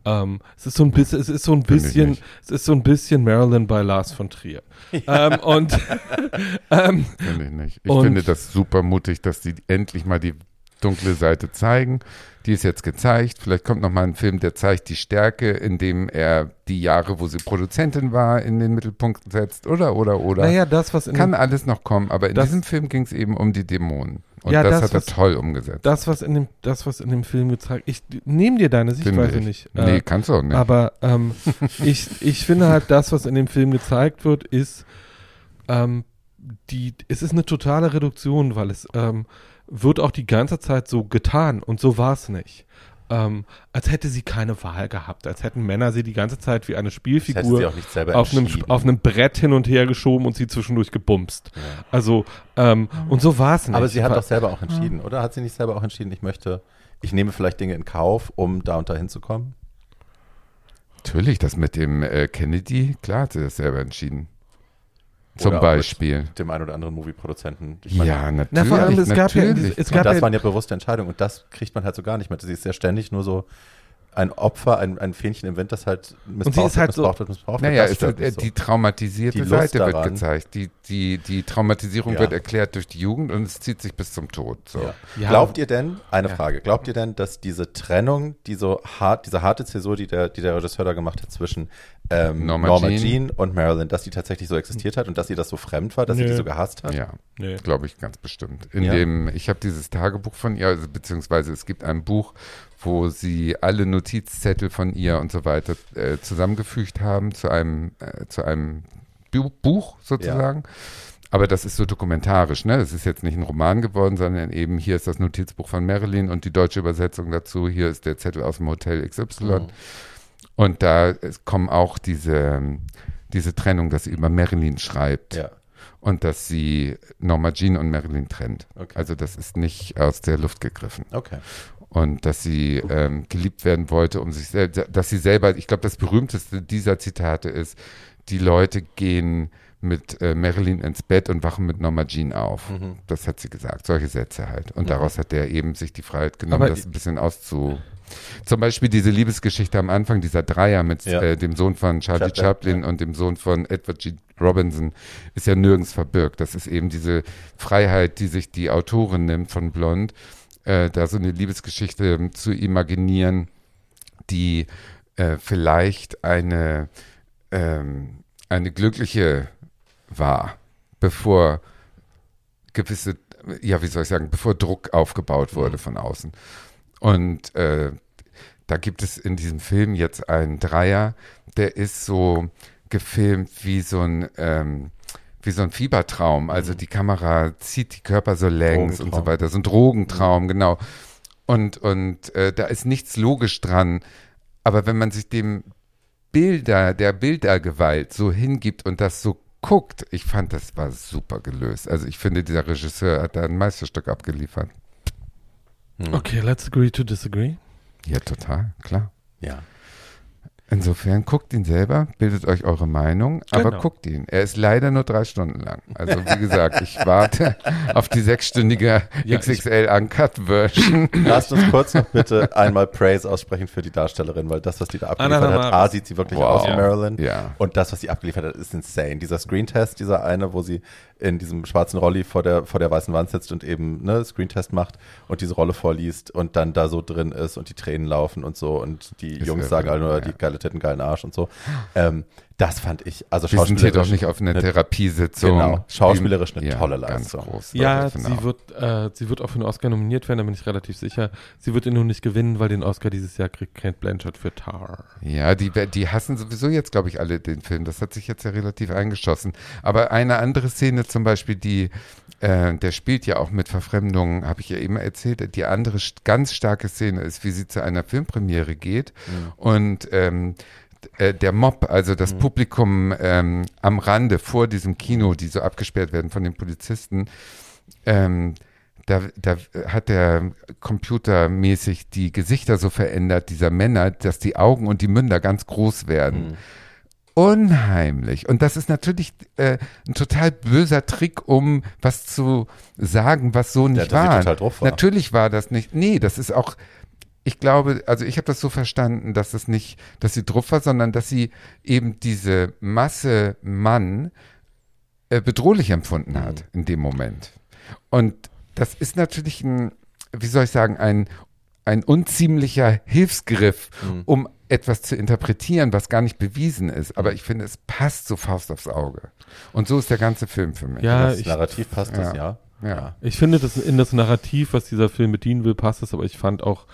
Ähm, es ist so ein bisschen, es ist so ein bisschen, es ist so ein bisschen Marilyn bei Lars von Trier. Ähm, und ähm, Finde ich nicht. Ich finde das super mutig, dass die endlich mal die dunkle Seite zeigen. Die ist jetzt gezeigt. Vielleicht kommt noch mal ein Film, der zeigt die Stärke, indem er die Jahre, wo sie Produzentin war, in den Mittelpunkt setzt. Oder, oder, oder. naja, das, was in Kann dem, alles noch kommen, aber in Das- diesem Film ging es eben um die Dämonen. Und Ja, das, das, hat er was- toll umgesetzt. das, was in dem, das, was in dem Film gezeigt, ich nehme dir deine Sichtweise ich. nicht. Nee, Äh, kannst du auch nicht. Aber ähm, ich, ich finde halt, das, was in dem Film gezeigt wird, ist, ähm, die, es ist eine totale Reduktion, weil es ähm, wird auch die ganze Zeit so getan und so war es nicht. Ähm, als hätte sie keine Wahl gehabt, als hätten Männer sie die ganze Zeit wie eine Das Spielfigur auch nicht selber auf einem, auf einem Brett hin und her geschoben und sie zwischendurch gebumst. Also, ähm, und so war es nicht. Aber sie hat doch selber auch entschieden, oder? Hat sie nicht selber auch entschieden, ich möchte, ich nehme vielleicht Dinge in Kauf, um da und da hinzukommen? Natürlich, das mit dem äh, Kennedy, klar hat sie das selber entschieden. Zum Oder auch Beispiel. Mit dem einen oder anderen Movie-Produzenten. Ja, natürlich. Na, vor allem, es gab ja, natürlich. es Und gab das ja waren ja bewusste Entscheidungen und das kriegt man halt so gar nicht mit. Sie ist ja ständig nur so ein Opfer, ein, ein Fähnchen im Wind, das halt missbraucht ist halt wird, so- missbraucht wird, missbraucht Naja, wird. Das stört äh, die traumatisierte Die Seite wird daran. gezeigt. Die, die, die Traumatisierung Ja. wird erklärt durch die Jugend und es zieht sich bis zum Tod. So. Ja. Ja. Glaubt ihr denn, eine Ja. Frage, glaubt ihr denn, dass diese Trennung, die so hart, diese harte Zäsur, die der, die der Regisseur da gemacht hat zwischen ähm, Norma Norma, Jean. Jean. und Marilyn, dass die tatsächlich so existiert hat und dass sie das so fremd war, dass sie die so gehasst hat? Ja, Nee. glaube ich ganz bestimmt. In Ja? dem, ich habe dieses Tagebuch von ihr, also, beziehungsweise es gibt ein Buch, wo sie alle Notizzettel von ihr und so weiter äh, zusammengefügt haben zu einem, äh, zu einem Bu Buch sozusagen. Aber das ist so dokumentarisch, ne? Das ist jetzt nicht ein Roman geworden, sondern eben hier ist das Notizbuch von Marilyn und die deutsche Übersetzung dazu. Hier ist der Zettel aus dem Hotel XY. Mhm. Und da es kommen auch diese, diese Trennung, dass sie über Marilyn schreibt Ja. und dass sie Norma Jean und Marilyn trennt. Okay. Also das ist nicht aus der Luft gegriffen. Okay. Und dass sie ähm, geliebt werden wollte, um sich selbst, dass sie selber, ich glaube, das berühmteste dieser Zitate ist, die Leute gehen mit äh, Marilyn ins Bett und wachen mit Norma Jean auf. Mhm. Das hat sie gesagt, solche Sätze halt. Und Mhm. daraus hat der eben sich die Freiheit genommen, Aber das ein bisschen auszu... Zum Beispiel diese Liebesgeschichte am Anfang, dieser Dreier mit Ja. äh, dem Sohn von Charlie Chaplin, Chaplin und dem Sohn von Edward G. Robinson, ist ja nirgends verbirgt. Das ist eben diese Freiheit, die sich die Autorin nimmt von Blond, äh, da so eine Liebesgeschichte ähm, zu imaginieren, die äh, vielleicht eine, ähm, eine glückliche war, bevor gewisse, ja, wie soll ich sagen, bevor Druck aufgebaut wurde von außen. Und äh, da gibt es in diesem Film jetzt einen Dreier, der ist so gefilmt wie so ein ähm, wie so ein Fiebertraum. Also die Kamera zieht die Körper so längs und so weiter. So ein Drogentraum, genau. Und, und äh, da ist nichts logisch dran. Aber wenn man sich dem Bilder, der Bildergewalt so hingibt und das so guckt, ich fand, das war super gelöst. Also ich finde, dieser Regisseur hat da ein Meisterstück abgeliefert. Hm. Okay, let's agree to disagree. Ja, total, klar. Ja. Insofern guckt ihn selber, bildet euch eure Meinung, aber Genau. guckt ihn. Er ist leider nur drei Stunden lang. Also wie gesagt, ich warte auf die sechsstündige Ja, XXL Uncut Version. Lasst uns kurz noch bitte einmal Praise aussprechen für die Darstellerin, weil das, was die da abgeliefert Anna hat. A, sieht sie wirklich Wow. aus wie Marilyn. Ja. Und das, was sie abgeliefert hat, ist insane. Dieser Screentest, dieser eine, wo sie in diesem schwarzen Rolli vor der, vor der weißen Wand sitzt und eben ne, Screentest macht und diese Rolle vorliest und dann da so drin ist und die Tränen laufen und so und die Ist Jungs sagen alle nur, ja. die geile Titten, geilen Arsch und so. Ähm, das fand ich, also Wir sind hier doch schauspielerisch nicht auf einer eine- Therapiesitzung. Genau, schauspielerisch eine Ja, tolle ganz Leistung. groß. Ja, sie wird, äh, sie wird auch für einen Oscar nominiert werden, da bin ich relativ sicher. Sie wird ihn nur nicht gewinnen, weil den Oscar dieses Jahr kriegt Kate Blanchett für Tar. Ja, die, die hassen sowieso jetzt, glaube ich, alle den Film. Das hat sich jetzt ja relativ eingeschossen. Aber eine andere Szene zum Beispiel, die, äh, der spielt ja auch mit Verfremdungen, habe ich ja eben erzählt. Die andere ganz starke Szene ist, wie sie zu einer Filmpremiere geht und ähm, äh, der Mob, also das Publikum ähm, am Rande vor diesem Kino, die so abgesperrt werden von den Polizisten, ähm, da, da hat der computermäßig die Gesichter so verändert, dieser Männer, dass die Augen und die Münder ganz groß werden. Unheimlich. Und das ist natürlich äh, ein total böser Trick, um was zu sagen, was so nicht sie war. war. Natürlich war das nicht. Nee, das ist auch. Ich glaube, also ich habe das so verstanden, dass es nicht, dass sie drauf war, sondern dass sie eben diese Masse Mann äh, bedrohlich empfunden hat in dem Moment. Und das ist natürlich ein, wie soll ich sagen, ein, ein unziemlicher Hilfsgriff, um etwas zu interpretieren, was gar nicht bewiesen ist. Aber ich finde, es passt so Faust aufs Auge. Und so ist der ganze Film für mich. Ja, das ich, Narrativ passt das, ja. Ja. ich finde, dass in das Narrativ, was dieser Film bedienen will, passt es, aber ich fand auch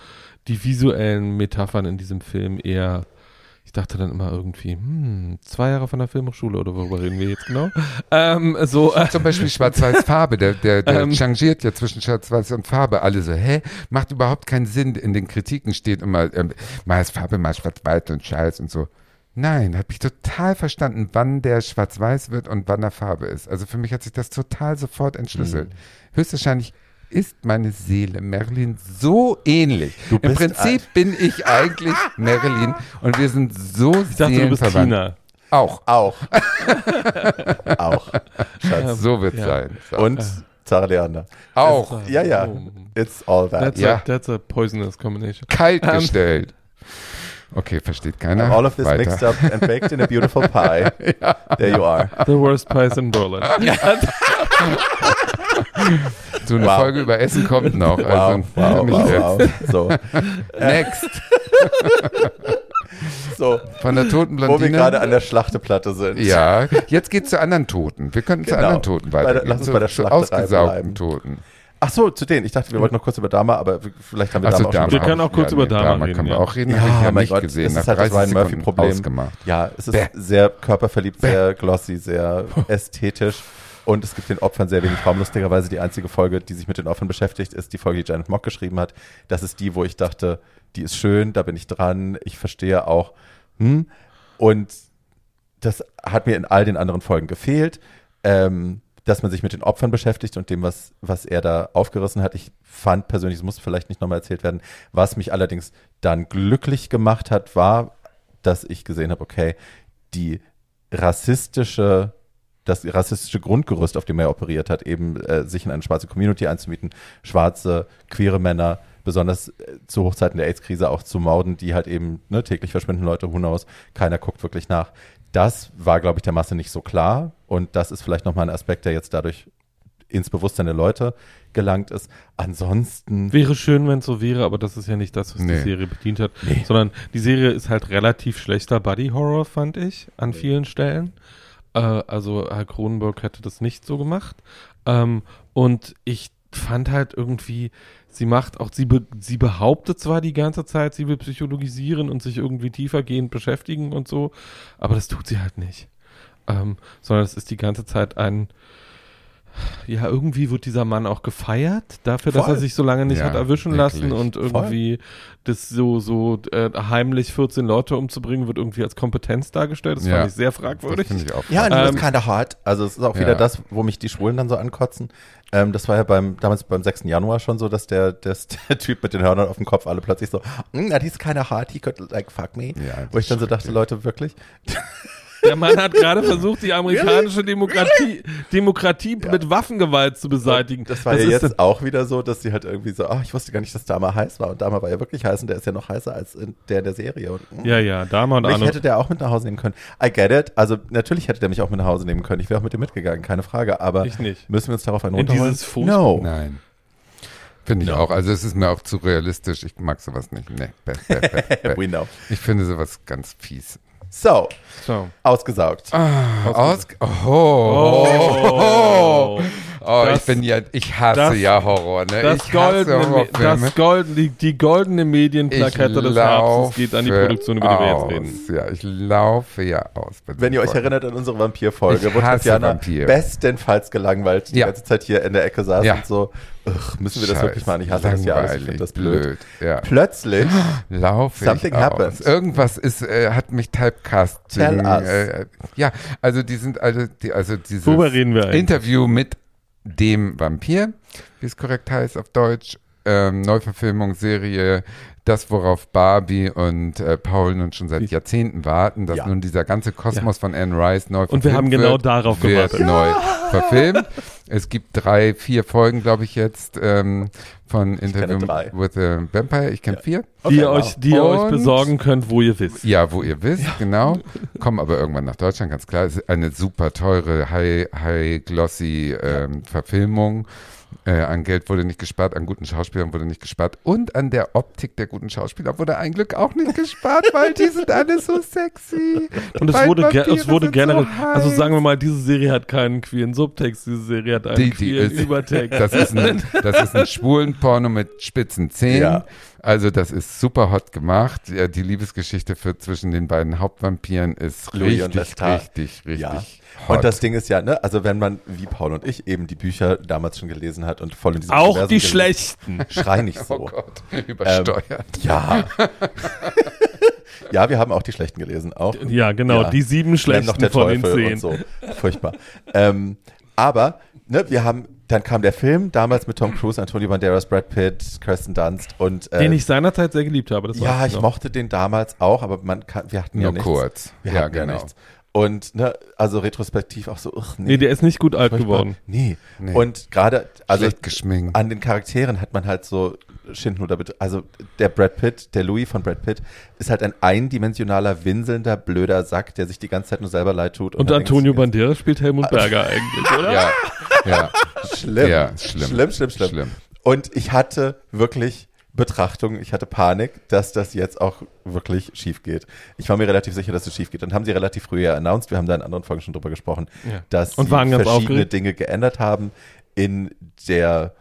die visuellen Metaphern in diesem Film eher, ich dachte dann immer irgendwie, hm, zwei Jahre von der Filmhochschule oder worüber reden wir jetzt genau? ähm, so, äh, Zum Beispiel Schwarz-Weiß-Farbe, der, der, der Ähm. changiert ja zwischen Schwarz-Weiß und Farbe. Alle so, hä? Macht überhaupt keinen Sinn. In den Kritiken steht immer, ähm, mal ist Farbe, mal Schwarz-Weiß und Scheiß und so. Nein, habe ich total verstanden, wann der Schwarz-Weiß wird und wann er Farbe ist. Also für mich hat sich das total sofort entschlüsselt. Mhm. Höchstwahrscheinlich ist meine Seele Marilyn so ähnlich. Du Im bist Prinzip bin ich eigentlich Marilyn und wir sind so ich dachte, du bist seelenverwandt. Tina. Auch. Auch. Auch. Schatz. So wird es Ja. sein. So. Und Sarah Leander. auch. Ja, ja. Oh. It's all that. That's, Ja. a, that's a poisonous combination. kalt gestellt. Okay, versteht keiner. All of this Weiter. mixed up and baked in a beautiful pie. There you are. The worst pies in Berlin. So eine Wow. Folge über Essen kommt noch. Also, wow, wow, jetzt. wow. So, Next. so. Von der toten Wo wir Blondine. gerade an der Schlachteplatte sind. ja, jetzt geht's zu anderen Toten. Wir könnten zu Genau. anderen Toten Bei weitergehen. lass uns zu, bei der zu Schlachterei ausgesaugten bleiben. Toten. Ach so, zu denen. Ich dachte, wir wollten noch kurz über Dama, aber vielleicht haben wir Ach so, Dama auch Dama schon Wir können auch kurz über Dama Dama reden, können wir ja. auch reden. Ja, Habe ich ja mein nicht Gott, gesehen. es ist Nach halt das 30 Ryan Murphy-Problem. ausgemacht. Ja, es ist Bäh. sehr körperverliebt, sehr glossy, sehr ästhetisch. Und es gibt den Opfern sehr wenig Raum. Lustigerweise die einzige Folge, die sich mit den Opfern beschäftigt, ist die Folge, die Janet Mock geschrieben hat. Das ist die, wo ich dachte, die ist schön, da bin ich dran. Ich verstehe auch. Hm? Und das hat mir in all den anderen Folgen gefehlt, ähm, dass man sich mit den Opfern beschäftigt und dem, was, was er da aufgerissen hat. Ich fand persönlich, es muss vielleicht nicht nochmal erzählt werden, was mich allerdings dann glücklich gemacht hat, war, dass ich gesehen habe, okay, die rassistische, das rassistische Grundgerüst, auf dem er operiert hat, eben äh, sich in eine schwarze Community einzumieten, schwarze, queere Männer, besonders äh, zu Hochzeiten der AIDS-Krise auch zu morden, die halt eben ne, täglich verschwinden Leute, who knows, keiner guckt wirklich nach. Das war, glaube ich, der Masse nicht so klar und das ist vielleicht nochmal ein Aspekt, der jetzt dadurch ins Bewusstsein der Leute gelangt ist. Ansonsten Wäre schön, wenn es so wäre, aber das ist ja nicht das, was Nee. die Serie bedient hat. Sondern die Serie ist halt relativ schlechter Buddy-Horror, fand ich, an vielen Stellen. Äh, also Herr Cronenberg hätte das nicht so gemacht. Ähm, und ich fand halt irgendwie, sie macht auch, sie, be, sie behauptet zwar die ganze Zeit, sie will psychologisieren und sich irgendwie tiefergehend beschäftigen und so, aber das tut sie halt nicht. Ähm, sondern es ist die ganze Zeit ein, ja, irgendwie wird dieser Mann auch gefeiert dafür, dass Voll. er sich so lange nicht Ja, hat erwischen wirklich. lassen und irgendwie das so, so äh, heimlich 14 Leute umzubringen, wird irgendwie als Kompetenz dargestellt. Das Ja. fand ich sehr Das fragwürdig. finde ich auch. Ja, und Ähm, das ist kinda hot. Also es ist auch wieder Ja. das, wo mich die Schwulen dann so ankotzen. Ähm, das war ja beim, damals beim 6. Januar schon so, dass der, dass der Typ mit den Hörnern auf dem Kopf alle plötzlich so, mm, that he's kinda hot, he could like fuck me. Ja, wo ich dann so dachte. Leute, wirklich? Der Mann hat gerade versucht, die amerikanische Demokratie, Demokratie Ja. mit Waffengewalt zu beseitigen. Das war Was ja ist jetzt auch wieder so, dass sie halt irgendwie so, ach, ich wusste gar nicht, dass Dama heiß war. Und Dama war ja wirklich heiß und der ist ja noch heißer als in der der Serie. Und, mm. Ja, ja, Dama und Mich Arno. hätte der auch mit nach Hause nehmen können. I get it. Also natürlich hätte der mich auch mit nach Hause nehmen können. Ich wäre auch mit ihm mitgegangen, keine Frage. Aber Ich nicht. müssen wir uns darauf einen In runterholen? dieses Fuß- No. Nein. Finde ich No. auch. Also es ist mir auch zu realistisch. Ich mag sowas nicht. Nee. Bäh, bäh, bäh, bäh. We know. Ich finde sowas ganz fies. So, So. ausgesaugt. Ah, Aus oh, oh, oh, Das- ich bin ja, ich hasse das- ja Horror, ne? Das goldene, das golden, die, die goldene Medienplakette des Herbstes geht an die Produktion, über die wir jetzt reden. Ja, ich laufe ja aus. Wenn ihr euch erinnert an unsere Vampir-Folge, Ich wo Tatjana Vampir. bestenfalls gelangweilt die Ja. ganze Zeit hier in der Ecke saß Ja. und so, ugh, müssen wir das Scheiß, wirklich machen? Ich hasse das ja alles, ich finde das blöd. blöd. Ja. Plötzlich, Laufe Something ich aus. happened. Irgendwas ist, äh, hat mich typecast. Tell us. Äh, ja, also die sind alle, die, also dieses? Interview mit dem Vampir, wie es korrekt heißt auf Deutsch, ähm, Neuverfilmung, Serie, das, worauf Barbie und äh, Paul nun schon seit Jahrzehnten warten, dass Ja. nun dieser ganze Kosmos von Anne Rice neu Und wir haben genau wird, darauf wird gewartet. neu verfilmt. Es gibt drei, vier Folgen, glaube ich, jetzt ähm, von Interview with a Vampire. Ich kenne Ja. vier. Die ihr wow. euch, die ihr euch besorgen könnt, wo ihr wisst. Ja, wo ihr wisst, genau. Kommen aber irgendwann nach Deutschland, ganz klar. Es ist eine super teure, high, high glossy ähm, Verfilmung. Äh, an Geld wurde nicht gespart, an guten Schauspielern wurde nicht gespart und an der Optik der guten Schauspieler wurde ein Glück auch nicht gespart, weil die sind alle so sexy. Und es wurde, ge Vampire es wurde generell, so also sagen wir mal, diese Serie hat keinen queeren Subtext, diese Serie hat einen Die- die queeren ist- Übertext. Das ist ein, das ist ein schwulen Porno mit spitzen Zähnen. Ja. Also das ist super hot gemacht. Ja, die Liebesgeschichte für zwischen den beiden Hauptvampiren ist Louis richtig, Lestat. richtig, richtig Ja. Hot. Und das Ding ist ja, ne, also wenn man, wie Paul und ich, eben die Bücher damals schon gelesen hat und voll in diesem Auch Universum die gelesen- schlechten. Schrei nicht so. Oh Gott, übersteuert. Ja. ja, wir haben auch die schlechten gelesen. Auch. Ja, genau, Ja. die sieben schlechten noch der von den Teufel zehn. und so. Furchtbar. ähm, aber, ne, wir haben, dann kam der Film, damals mit Tom Cruise, Antonio Banderas, Brad Pitt, Kirsten Dunst und äh, Den ich seinerzeit sehr geliebt habe. Das ja, ich noch. mochte den damals auch, aber man kann, wir hatten ja Nur nichts. kurz. Wir ja, hatten ja, genau. nichts. Und ne, also retrospektiv auch so, uch, nee. Nee, der ist nicht gut alt furchtbar. geworden. Nee. Nee. Und gerade, also an den Charakteren hat man halt so Schindluder. Also der Brad Pitt, der Louis von Brad Pitt, ist halt ein eindimensionaler, winselnder, blöder Sack, der sich die ganze Zeit nur selber leid tut. Und denkst Antonio dir, Banderas spielt Helmut Berger eigentlich, oder? Ja, ja, Schlimm. ja, schlimm. Schlimm, schlimm, schlimm. Schlimm. Und ich hatte wirklich Betrachtung, ich hatte Panik, dass das jetzt auch wirklich schief geht. Ich war mir relativ sicher, dass es schief geht. Dann haben sie relativ früh ja announced, wir haben da in anderen Folgen schon drüber gesprochen, Ja. dass Und sie verschiedene. Dinge geändert haben in der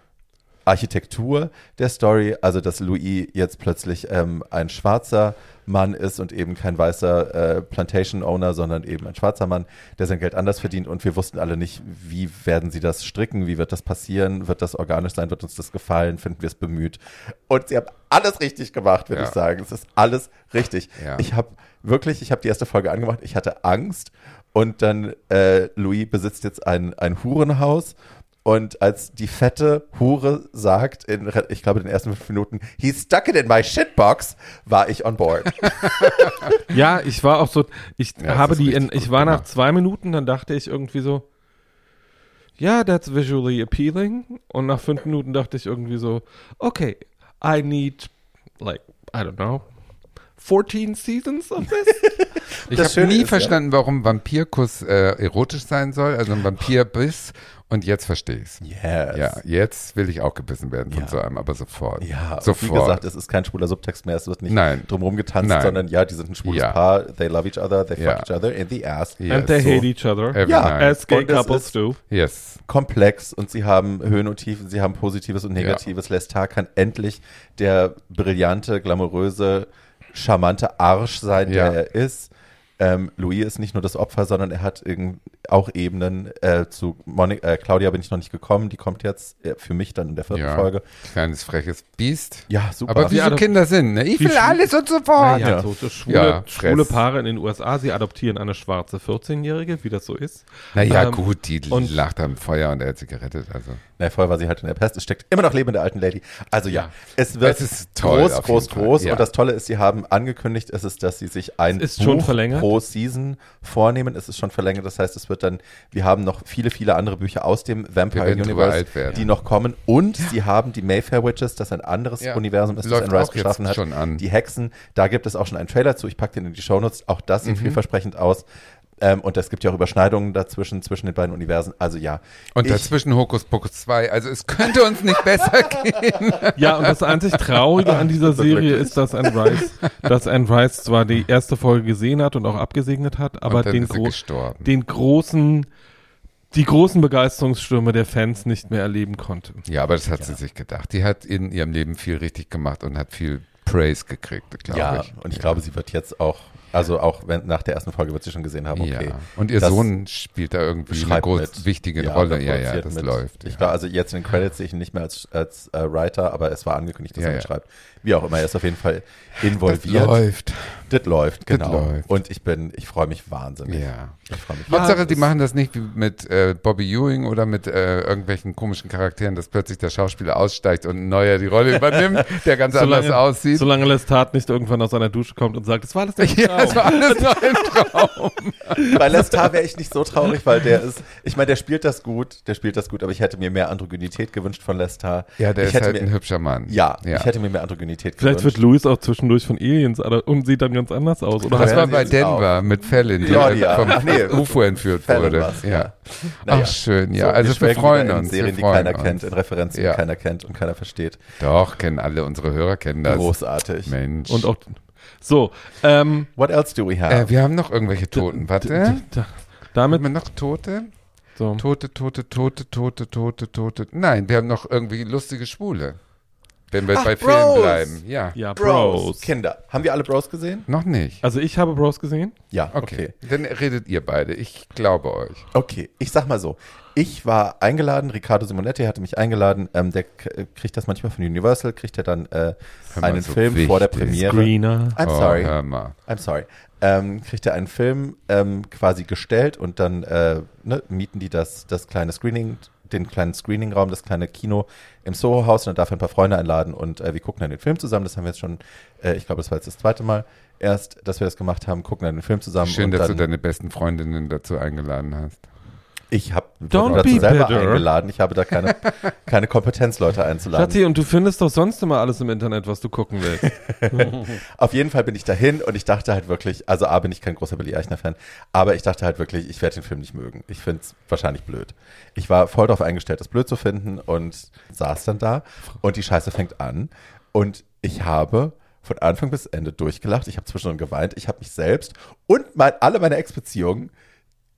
Architektur der Story, also dass Louis jetzt plötzlich ähm, ein schwarzer Mann ist und eben kein weißer äh, Plantation-Owner, sondern eben ein schwarzer Mann, der sein Geld anders verdient und wir wussten alle nicht, wie werden sie das stricken, wie wird das passieren, wird das organisch sein, wird uns das gefallen, finden wir es bemüht. Und sie haben alles richtig gemacht, würde Ja. ich sagen. Es ist alles richtig. Ja. Ich habe wirklich, ich habe die erste Folge angemacht, ich hatte Angst und dann äh, Louis besitzt jetzt ein, ein Hurenhaus und als die fette Hure sagt, in, ich glaube, in den ersten fünf Minuten, he's stuck it in my shitbox, war ich on board. Ja, ich war auch so, ich Ja, habe die, in, ich war nach gemacht. zwei Minuten, dann dachte ich irgendwie so, ja, that's visually appealing. Und nach fünf Minuten dachte ich irgendwie so, okay, I need, like, I don't know, 14 seasons of this? Ich habe nie ist, ja- verstanden, warum Vampirkuss äh, erotisch sein soll, also ein Vampirbiss Und jetzt verstehe ich's. Yes. Ja, jetzt will ich auch gebissen werden von Ja. so einem, aber sofort. Ja, sofort. wie gesagt, es ist kein schwuler Subtext mehr, es wird nicht Nein. drumherum getanzt, Nein. sondern ja, die sind ein schwules Ja. Paar, they love each other, they Ja. fuck each other in the ass. Yes. And they so. hate each other. Every Ja. night. As gay Und es couples do. Yes. komplex und sie haben Höhen und Tiefen, sie haben Positives und Negatives. Lestat kann endlich der brillante, glamouröse, charmante Arsch sein, Ja. der er ist. Ähm, Louis ist nicht nur das Opfer, sondern er hat irgend, auch Ebenen. Äh, zu Moni äh, Claudia bin ich noch nicht gekommen, die kommt jetzt äh, für mich dann in der vierten Ja. Folge. Kleines freches Biest. Ja, super. Aber wie so Kinder sind, ne? Ich will alles und sofort. Ja, Ja. so, so schwule, Ja, schwule. Paare in den USA, sie adoptieren eine schwarze 14-Jährige, wie das so ist. Naja, Ähm, gut, die und- lacht am Feuer und er hat sie gerettet. Also. Na, vorher war sie halt in der Pest. Es steckt immer noch Leben in der alten Lady. Also ja, es wird Es ist toll, groß, groß, groß. Ja. Und das Tolle ist, sie haben angekündigt, ist es, dass sie sich ein Es ist Buch schon verlängert? pro Season vornehmen. Es ist schon verlängert. Das heißt, es wird dann, wir haben noch viele, viele andere Bücher aus dem Vampire Universe, die noch kommen. Und sie haben die Mayfair Witches, das ein anderes Ja. Universum ist, das Anne Rice geschaffen hat. Die Hexen, da gibt es auch schon einen Trailer zu. Ich packe den in die Shownotes. Auch das Mhm. sieht vielversprechend aus. Ähm, und es gibt ja auch Überschneidungen dazwischen, zwischen den beiden Universen. Also ja. Und dazwischen Hokus Pokus 2. Also es könnte uns nicht besser gehen. Ja, und das einzig Traurige an dieser Serie ist, dass Anne Rice, dass Anne Rice zwar die erste Folge gesehen hat und auch abgesegnet hat, aber den, gro gestorben. den großen, die großen Begeisterungsstürme der Fans nicht mehr erleben konnte. Ja, aber das hat sie sich gedacht. Die hat in ihrem Leben viel richtig gemacht und hat viel Praise gekriegt, glaube ja, ich. und ich glaube, sie wird jetzt auch, also auch wenn nach der ersten Folge wird sie schon gesehen haben, okay. Ja. Und ihr Sohn spielt da irgendwie eine groß mit. wichtige Ja, Rolle. Ja, ja, das mit. läuft. Ich ja. glaube, also jetzt in den Credits sehe ich ihn nicht mehr als, als äh, Writer, aber es war angekündigt, dass er mitschreibt. Wie auch immer, er ist auf jeden Fall das involviert. läuft. Das läuft, Das genau. läuft. Und ich bin, ich freue mich wahnsinnig. Ja. Ich freue mich. Hauptsache, Ja, die das- machen das nicht wie mit äh, Bobby Ewing oder mit äh, irgendwelchen komischen Charakteren, dass plötzlich der Schauspieler aussteigt und ein neuer die Rolle übernimmt, der ganz anders aussieht. solange Lestat nicht irgendwann aus seiner Dusche kommt und sagt, das war alles der ja, es war alles nur ein Traum. Bei Lestat wäre ich nicht so traurig, weil der ist, ich meine, der spielt das gut, der spielt das gut, aber ich hätte mir mehr Androgynität gewünscht von Lestat. Ja, der ich ist hätte halt mir, ein hübscher Mann. ja, ja. ich hätte mir mehr Androgynität Vielleicht wird gewünscht. Louis auch zwischendurch von Aliens aber- und sieht dann ganz anders aus. Oder das war bei Denver mit Fallon, die Claudia. vom Ach nee, UFO entführt Fallon wurde. ja. ja. Naja. Ach, schön, ja. So, also wir schwelgen freuen wieder in uns. Serien, wir die freuen keiner uns. kennt, in Referenzen, Ja. die keiner kennt und keiner versteht. Doch, kennen alle, unsere Hörer kennen das. Großartig. Mensch. Und auch so. Ähm, What else do we have? äh, wir haben noch irgendwelche Toten. Warte. Damit Haben wir noch Tote? so. Tote, Tote, Tote, Tote, Tote, Tote. Nein, wir haben noch irgendwie lustige Schwule. Wenn wir Ach, bei Bros. Filmen bleiben. Ja. Ja, Bros. Bros. Kinder. Haben wir alle Bros gesehen? Noch nicht. Also ich habe Bros gesehen. Ja, Okay. okay. Dann redet ihr beide. Ich glaube euch. Okay, ich sag mal so. Ich war eingeladen, Riccardo Simonetti hatte mich eingeladen, ähm, der äh, kriegt das manchmal von Universal, kriegt er dann äh, einen so Film vor der wichtig. Premiere. Screener. I'm oh, sorry. Hör mal. I'm sorry. Ähm, kriegt er einen Film ähm, quasi gestellt und dann äh, ne, mieten die das, das kleine Screening, den kleinen Screeningraum, das kleine Kino im Soho-Haus und dann darf er ein paar Freunde einladen und äh, wir gucken dann den Film zusammen. Das haben wir jetzt schon, äh, ich glaube, das war jetzt das zweite Mal erst, dass wir das gemacht haben, gucken dann den Film zusammen. Schön, und dass dann, du deine besten Freundinnen dazu eingeladen hast. Ich habe dazu be selber bitter. eingeladen. Ich habe da keine, keine Kompetenz, Leute einzuladen. Schatzi, und du findest doch sonst immer alles im Internet, was du gucken willst. Auf jeden Fall bin ich dahin und ich dachte halt wirklich, also A bin ich kein großer Billy Eichner-Fan, aber ich dachte halt wirklich, ich werde den Film nicht mögen. Ich finde es wahrscheinlich blöd. Ich war voll darauf eingestellt, das blöd zu finden und saß dann da und die Scheiße fängt an und ich habe von Anfang bis Ende durchgelacht. Ich habe zwischendrin geweint. Ich habe mich selbst und mein, alle meine Ex-Beziehungen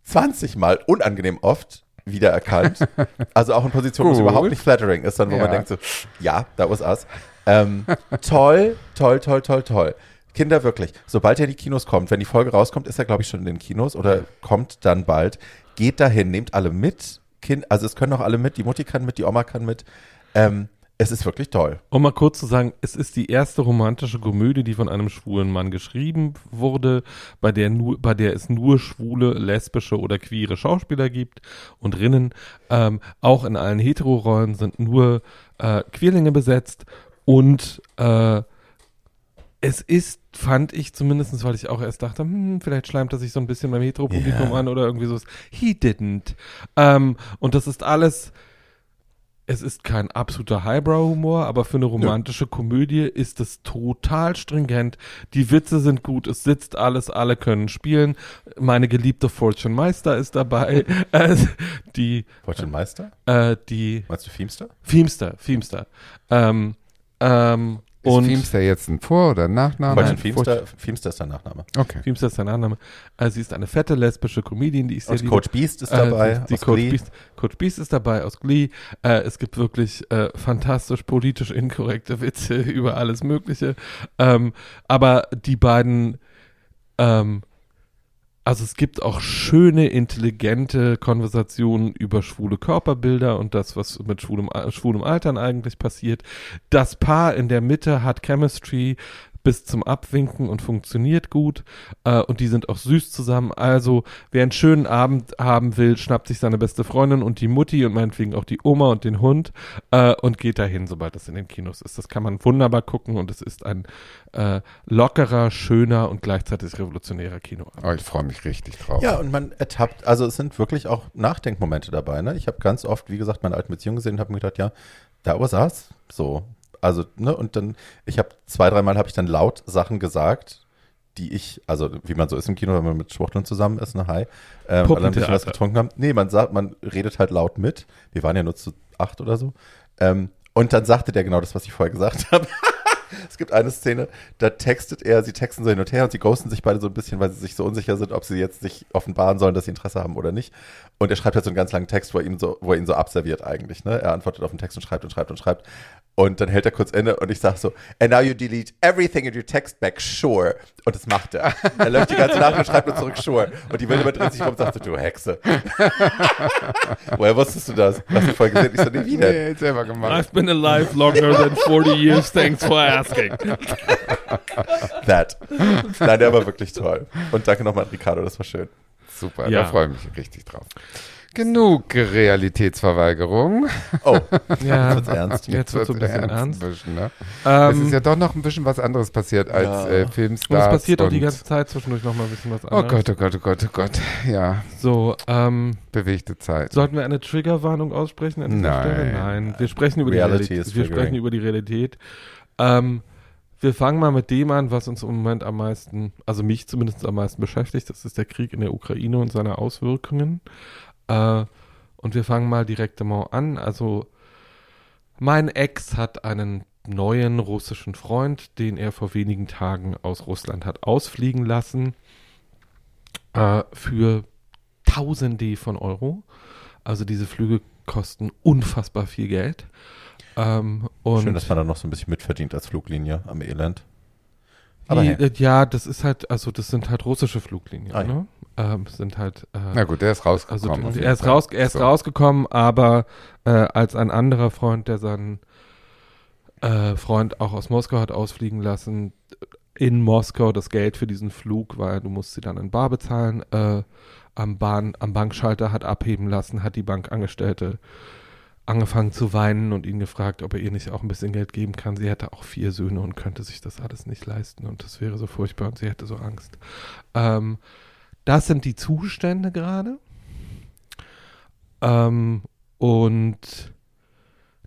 20 Mal unangenehm oft wiedererkannt. Also auch in Positionen, wo es überhaupt nicht flattering ist, dann wo man Ja. denkt so, ja, that was us. Ähm, toll, toll, toll, toll, toll. Kinder wirklich, sobald er in die Kinos kommt, wenn die Folge rauskommt, ist er, glaube ich, schon in den Kinos oder kommt dann bald. Geht dahin, nehmt alle mit. Kind, also es können auch alle mit, die Mutti kann mit, die Oma kann mit. Ähm, es ist wirklich toll. Um mal kurz zu sagen, es ist die erste romantische Komödie, die von einem schwulen Mann geschrieben wurde, bei der nur, bei der es nur schwule, lesbische oder queere Schauspieler gibt und Rinnen. Ähm, auch in allen Heterorollen sind nur äh, Queerlinge besetzt und äh, es ist, fand ich zumindest, weil ich auch erst dachte, hm, vielleicht schleimt er sich so ein bisschen beim Heteropublikum Ja. an oder irgendwie so. He didn't. Ähm, und das ist alles es ist kein absoluter Highbrow-Humor, aber für eine romantische Komödie ist es total stringent. Die Witze sind gut, es sitzt alles, alle können spielen. Meine geliebte Fortune Meister ist dabei. äh, die, Fortune Meister? äh, die Meinst du Feemster? Feemster, Feemster. Ähm, ähm, Ist und Feemster jetzt ein Vor- oder ein Nachname? Nein, Feemster, Feemster ist dein Nachname. Okay. Feemster ist der Nachname. Äh, sie ist eine fette lesbische Comedian, die ich sehr Und liebe. Coach Beast ist dabei. Äh, die aus Coach, Glee. Beast, Coach Beast ist dabei aus Glee. Äh, es gibt wirklich äh, fantastisch politisch inkorrekte Witze über alles Mögliche. Ähm, aber die beiden, ähm, also es gibt auch schöne, intelligente Konversationen über schwule Körperbilder und das, was mit schwulem, äh, schwulem Altern eigentlich passiert. Das Paar in der Mitte hat Chemistry bis zum Abwinken und funktioniert gut. Äh, und die sind auch süß zusammen. Also, wer einen schönen Abend haben will, schnappt sich seine beste Freundin und die Mutti und meinetwegen auch die Oma und den Hund äh, und geht dahin, sobald das in den Kinos ist. Das kann man wunderbar gucken und es ist ein äh, lockerer, schöner und gleichzeitig revolutionärer Kinoabend. Oh, ich freue mich richtig drauf. Ja, und man ertappt, also es sind wirklich auch Nachdenkmomente dabei. Ne? Ich habe ganz oft, wie gesagt, meine alten Beziehungen gesehen und habe mir gedacht, ja, da war es so. Also, ne, und dann, ich habe zwei, dreimal habe ich dann laut Sachen gesagt, die ich, also wie man so ist im Kino, wenn man mit Schwuchteln zusammen ist, ne, hi, ähm, ein bisschen was getrunken haben. Nee, man sagt, man redet halt laut mit. Wir waren ja nur zu acht oder so. Ähm, und dann sagte der genau das, was ich vorher gesagt habe. Es gibt eine Szene, da textet er, sie texten so hin und her und sie ghosten sich beide so ein bisschen, weil sie sich so unsicher sind, ob sie jetzt sich offenbaren sollen, dass sie Interesse haben oder nicht. Und er schreibt halt so einen ganz langen Text, wo er ihn so, wo er ihn so abserviert eigentlich. Ne? Er antwortet auf den Text und schreibt und schreibt und schreibt. Und dann hält er kurz inne und ich sage so, and now you delete everything in your text back, sure. Und das macht er. Er läuft die ganze Nacht und schreibt nur zurück, sure. Und die Wilde dreht sich rum und sagt so, du Hexe. Woher wusstest du das? Hast du vorher gesehen? Ich so, nee, wie denn? Nee, selber gemacht. I've been alive longer than 40 years, thanks for asking. That. Nein, der war wirklich toll. Und danke nochmal an Ricardo, das war schön. Super, Ja. da freue ich mich richtig drauf. Genug Realitätsverweigerung. Oh, Ja, jetzt wird's ernst. jetzt wird so ein bisschen Ein ernst. bisschen, ne? Ähm, es ist ja doch noch ein bisschen was anderes passiert als Ja. äh, und Filmstars. es passiert auch die und- ganze Zeit zwischendurch noch mal ein bisschen was Oh anderes. Gott, oh Gott, oh Gott, oh Gott. Ja, So, ähm, bewegte Zeit. sollten wir eine Triggerwarnung aussprechen an dieser Nein. Stelle? Nein. Wir sprechen über Reality die Realität. Wir sprechen über die Realität. Ähm, wir fangen mal mit dem an, was uns im Moment am meisten, also mich zumindest am meisten beschäftigt. Das ist der Krieg in der Ukraine und seine Auswirkungen. Äh, und wir fangen mal direkt mal an. Also mein Ex hat einen neuen russischen Freund, den er vor wenigen Tagen aus Russland hat ausfliegen lassen äh, für Tausende von Euro. Also diese Flüge kosten unfassbar viel Geld. Ähm, und Schön, dass man da noch so ein bisschen mitverdient als Fluglinie am Elend. Aber die, hey. äh, ja, das ist halt, also das sind halt russische Fluglinien, Ah, ja. ne? Ähm, sind halt äh, Na gut, der ist also rausgekommen. jeden er ist, raus, er ist So. rausgekommen, aber äh, als ein anderer Freund, der seinen äh, Freund auch aus Moskau hat ausfliegen lassen, in Moskau das Geld für diesen Flug, weil du musst sie dann in Bar bezahlen, äh, am, Bahn, am Bankschalter hat abheben lassen, hat die Bankangestellte angefangen zu weinen und ihn gefragt, ob er ihr nicht auch ein bisschen Geld geben kann. Sie hätte auch vier Söhne und könnte sich das alles nicht leisten und das wäre so furchtbar und sie hätte so Angst. Ähm, das sind die Zustände gerade. Ähm, und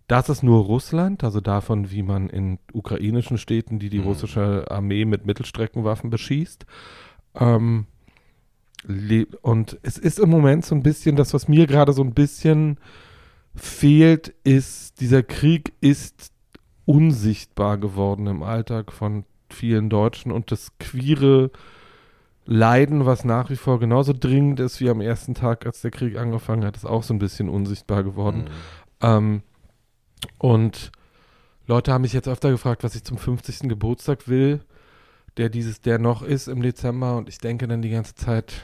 das ist nur Russland, also davon, wie man in ukrainischen Städten, die die Mhm. russische Armee mit Mittelstreckenwaffen beschießt. Ähm, und es ist im Moment so ein bisschen, das, was mir gerade so ein bisschen fehlt, ist, dieser Krieg ist unsichtbar geworden im Alltag von vielen Deutschen und das queere Leiden, was nach wie vor genauso dringend ist wie am ersten Tag, als der Krieg angefangen hat, ist auch so ein bisschen unsichtbar geworden. Ähm, und Leute haben mich jetzt öfter gefragt, was ich zum 50. Geburtstag will, der dieses, der noch ist im Dezember und ich denke dann die ganze Zeit,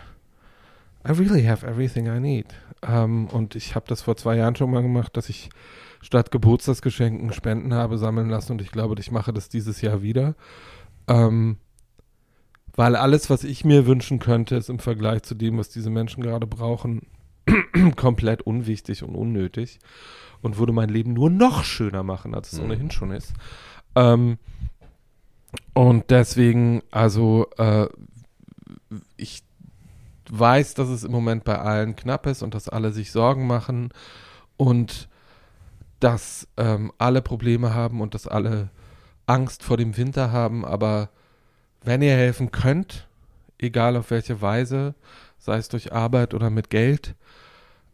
I really have everything I need. Ähm, und ich habe das vor zwei Jahren schon mal gemacht, dass ich statt Geburtstagsgeschenken Spenden habe sammeln lassen und ich glaube, ich mache das dieses Jahr wieder. Ähm, weil alles, was ich mir wünschen könnte, ist im Vergleich zu dem, was diese Menschen gerade brauchen, komplett unwichtig und unnötig und würde mein Leben nur noch schöner machen, als es Mhm. ohnehin schon ist. Ähm, und deswegen, also äh, weiß, dass es im Moment bei allen knapp ist und dass alle sich Sorgen machen und dass ähm, alle Probleme haben und dass alle Angst vor dem Winter haben, aber wenn ihr helfen könnt, egal auf welche Weise, sei es durch Arbeit oder mit Geld,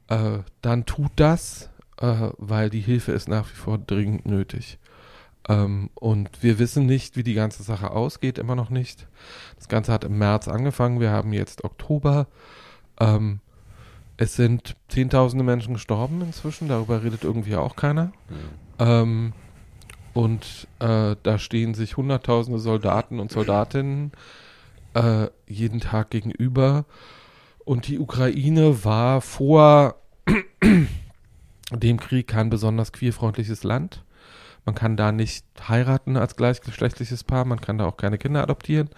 äh, dann tut das, äh, weil die Hilfe ist nach wie vor dringend nötig. Ähm, und wir wissen nicht, wie die ganze Sache ausgeht, immer noch nicht. Das Ganze hat im März angefangen, wir haben jetzt Oktober. Ähm, es sind Zehntausende Menschen gestorben inzwischen, darüber redet irgendwie auch keiner. Mhm. Ähm, und äh, da stehen sich Hunderttausende Soldaten und Soldatinnen äh, jeden Tag gegenüber. Und die Ukraine war vor dem Krieg kein besonders queerfreundliches Land. Man kann da nicht heiraten als gleichgeschlechtliches Paar, man kann da auch keine Kinder adoptieren.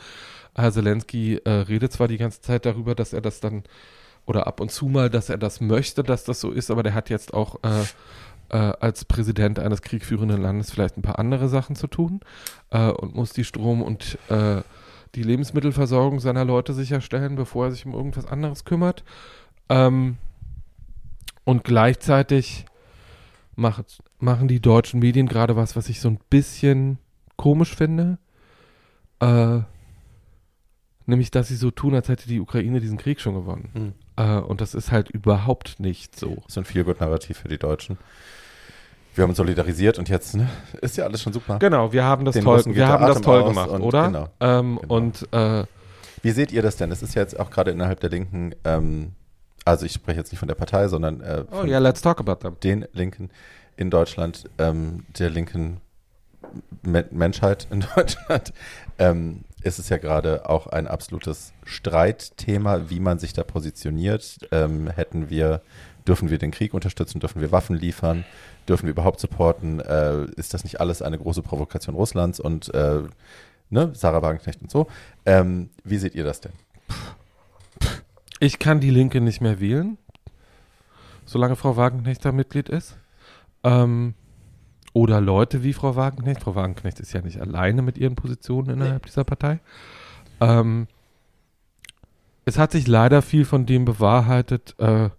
Herr Zelensky äh, redet zwar die ganze Zeit darüber, dass er das dann oder ab und zu mal, dass er das möchte, dass das so ist, aber der hat jetzt auch äh, äh, als Präsident eines kriegführenden Landes vielleicht ein paar andere Sachen zu tun äh, und muss die Strom- und äh, die Lebensmittelversorgung seiner Leute sicherstellen, bevor er sich um irgendwas anderes kümmert. Ähm, und gleichzeitig macht, machen die deutschen Medien gerade was, was ich so ein bisschen komisch finde. Äh, nämlich, dass sie so tun, als hätte die Ukraine diesen Krieg schon gewonnen. Hm. Äh, und das ist halt überhaupt nicht so. Das ist ein viel gut Narrativ für die Deutschen. Wir haben uns solidarisiert und jetzt ne, ist ja alles schon super. Genau, wir haben das Den toll, wir haben das toll gemacht, und oder? genau, ähm, genau. Und äh, Wie seht ihr das denn? Es ist ja jetzt auch gerade innerhalb der Linken, ähm, also ich spreche jetzt nicht von der Partei, sondern äh, oh ja, let's talk about them. den Linken in Deutschland, ähm, der linken Me Menschheit in Deutschland, ähm, ist es ja gerade auch ein absolutes Streitthema, wie man sich da positioniert. Ähm, hätten wir, dürfen wir den Krieg unterstützen, dürfen wir Waffen liefern, dürfen wir überhaupt supporten? Äh, ist das nicht alles eine große Provokation Russlands und äh, ne, Sarah Wagenknecht und so? Ähm, wie seht ihr das denn? Ich kann die Linke nicht mehr wählen, solange Frau Wagenknecht da Mitglied ist. Ähm, oder Leute wie Frau Wagenknecht. Frau Wagenknecht ist ja nicht alleine mit ihren Positionen innerhalb dieser Partei. Ähm, es hat sich leider viel von dem bewahrheitet. Äh,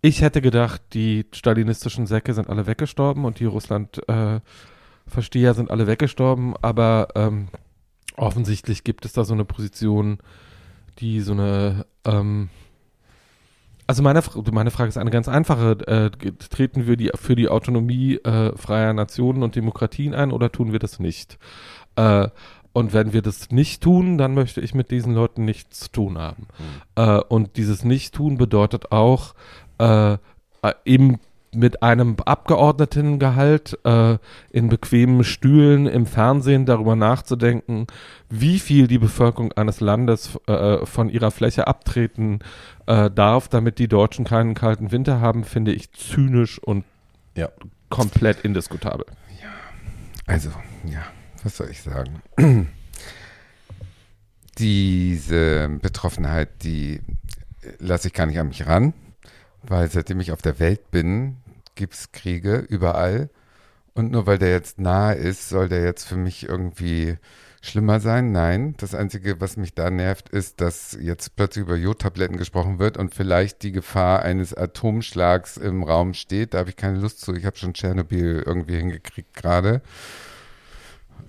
ich hätte gedacht, die stalinistischen Säcke sind alle weggestorben und die Russland-Versteher sind alle weggestorben, aber ähm, offensichtlich gibt es da so eine Position, die so eine ähm, also meine, meine Frage ist eine ganz einfache. Äh, treten wir die, für die Autonomie äh, freier Nationen und Demokratien ein oder tun wir das nicht? Äh, und wenn wir das nicht tun, dann möchte ich mit diesen Leuten nichts zu tun haben. Äh, und dieses Nicht-Tun bedeutet auch, äh, äh, eben mit einem Abgeordnetengehalt äh, in bequemen Stühlen im Fernsehen darüber nachzudenken, wie viel die Bevölkerung eines Landes äh, von ihrer Fläche abtreten äh, darf, damit die Deutschen keinen kalten Winter haben, finde ich zynisch und Ja. komplett indiskutabel. Also, ja, was soll ich sagen? Diese Betroffenheit, die lasse ich gar nicht an mich ran, weil seitdem ich auf der Welt bin, gibt es Kriege überall. Und nur weil der jetzt nahe ist, soll der jetzt für mich irgendwie schlimmer sein? Nein. Das Einzige, was mich da nervt, ist, dass jetzt plötzlich über Jodtabletten gesprochen wird und vielleicht die Gefahr eines Atomschlags im Raum steht. Da habe ich keine Lust zu. Ich habe schon Tschernobyl irgendwie hingekriegt gerade.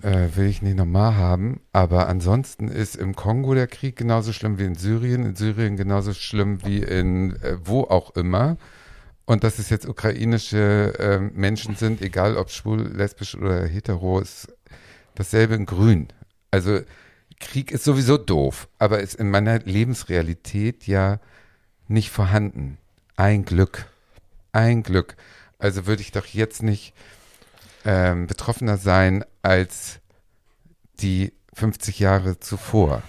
Äh, will ich nicht nochmal haben. Aber ansonsten ist im Kongo der Krieg genauso schlimm wie in Syrien, in Syrien genauso schlimm wie in äh, wo auch immer. Und dass es jetzt ukrainische äh, Menschen sind, egal ob schwul, lesbisch oder hetero, ist dasselbe in grün. Also Krieg ist sowieso doof, aber ist in meiner Lebensrealität ja nicht vorhanden. Ein Glück. Ein Glück. Also würde ich doch jetzt nicht ähm, betroffener sein als die 50 Jahre zuvor.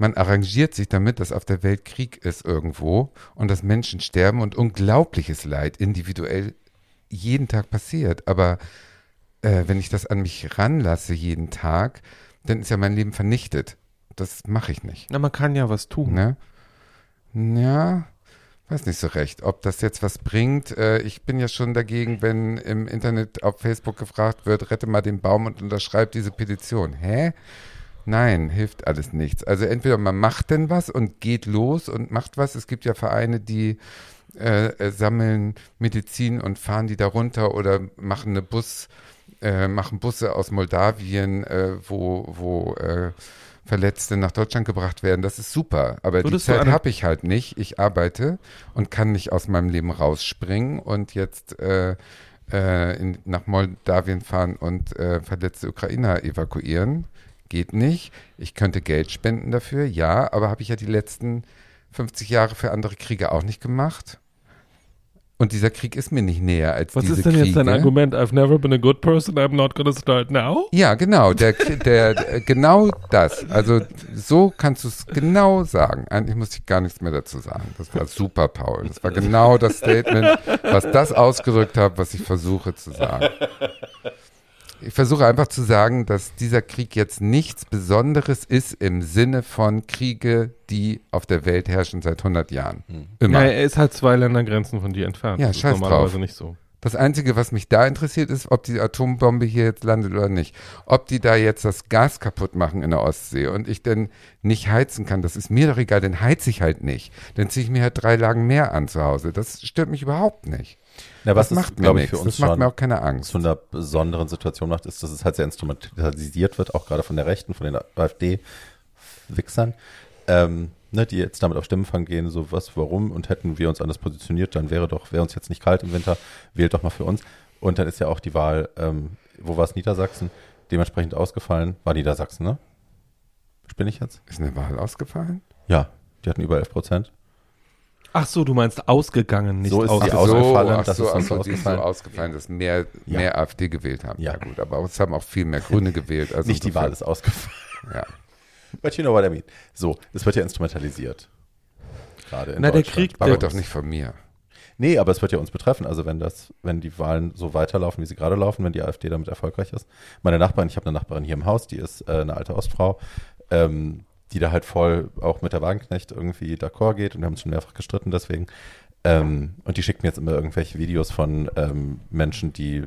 Man arrangiert sich damit, dass auf der Welt Krieg ist irgendwo und dass Menschen sterben und unglaubliches Leid individuell jeden Tag passiert. Aber äh, wenn ich das an mich ranlasse jeden Tag, dann ist ja mein Leben vernichtet. Das mache ich nicht. Na, man kann ja was tun. Ne? Ja, weiß nicht so recht, ob das jetzt was bringt. Äh, ich bin ja schon dagegen, wenn im Internet auf Facebook gefragt wird, rette mal den Baum und unterschreib diese Petition. Hä? Nein, hilft alles nichts. Also entweder man macht denn was und geht los und macht was. Es gibt ja Vereine, die äh, äh, sammeln Medizin und fahren die da runter oder machen eine Bus, äh, machen Busse aus Moldawien, äh, wo, wo äh, Verletzte nach Deutschland gebracht werden. Das ist super. Aber Würdest die Zeit habe ich halt nicht. Ich arbeite und kann nicht aus meinem Leben rausspringen und jetzt äh, in, nach Moldawien fahren und verletzte Ukrainer evakuieren. Geht nicht. Ich könnte Geld spenden dafür, ja, aber habe ich ja die letzten 50 Jahre für andere Kriege auch nicht gemacht. Und dieser Krieg ist mir nicht näher als Was diese ist denn jetzt dein Kriege. Argument? I've never been a good person, I'm not gonna start now? Ja, genau, der, der, der genau das. Also so kannst du es genau sagen. Eigentlich muss ich gar nichts mehr dazu sagen. Das war super, Paul. Das war genau das Statement, was das ausgedrückt hat, was ich versuche zu sagen. Ich versuche einfach zu sagen, dass dieser Krieg jetzt nichts Besonderes ist im Sinne von Kriege, die auf der Welt herrschen seit 100 Jahren. Immer. Ja, er ist halt zwei Ländergrenzen von dir entfernt. Ja, das ist scheiß normalerweise drauf. nicht so. Das Einzige, was mich da interessiert, ist, ob die Atombombe hier jetzt landet oder nicht. Ob die da jetzt das Gas kaputt machen in der Ostsee und ich denn nicht heizen kann, das ist mir doch egal, dann heiz ich halt nicht. Dann ziehe ich mir halt drei Lagen mehr an zu Hause. Das stört mich überhaupt nicht. Ja, was das macht mir glaube ich, für uns Das macht schon mir auch keine Angst. zu einer besonderen Situation macht, ist, dass es halt sehr instrumentalisiert wird, auch gerade von der Rechten, von den AfD-Wichsern, ähm, ne, die jetzt damit auf Stimmenfang gehen, so was, warum und hätten wir uns anders positioniert, dann wäre doch, wäre uns jetzt nicht kalt im Winter, wählt doch mal für uns. Und dann ist ja auch die Wahl, ähm, wo war es, Niedersachsen, dementsprechend ausgefallen, war Niedersachsen, ne? Spinne ich jetzt? Ist eine Wahl ausgefallen? Ja, die hatten über 11 Prozent. Ach so, du meinst ausgegangen, nicht So ist ausgefallen, ach das so, ist ach uns so, so die ist so ausgefallen. ausgefallen, dass mehr, Ja. mehr AfD gewählt haben. Ja. Ja. gut, aber es haben auch viel mehr Grüne gewählt. Also nicht die Wahl ist ausgefallen. Ja. But you know what I mean. So, es wird ja instrumentalisiert. Gerade in Na, der Deutschland. Krieg- Aber Der- doch nicht von mir. Nee, aber es wird ja uns betreffen. Also wenn das, wenn die Wahlen so weiterlaufen, wie sie gerade laufen, wenn die AfD damit erfolgreich ist. Meine Nachbarin, ich habe eine Nachbarin hier im Haus, die ist äh, eine alte Ostfrau, ähm, die da halt voll auch mit der Wagenknecht irgendwie d'accord geht und wir haben uns schon mehrfach gestritten deswegen. Ähm, und die schickt mir jetzt immer irgendwelche Videos von ähm, Menschen, die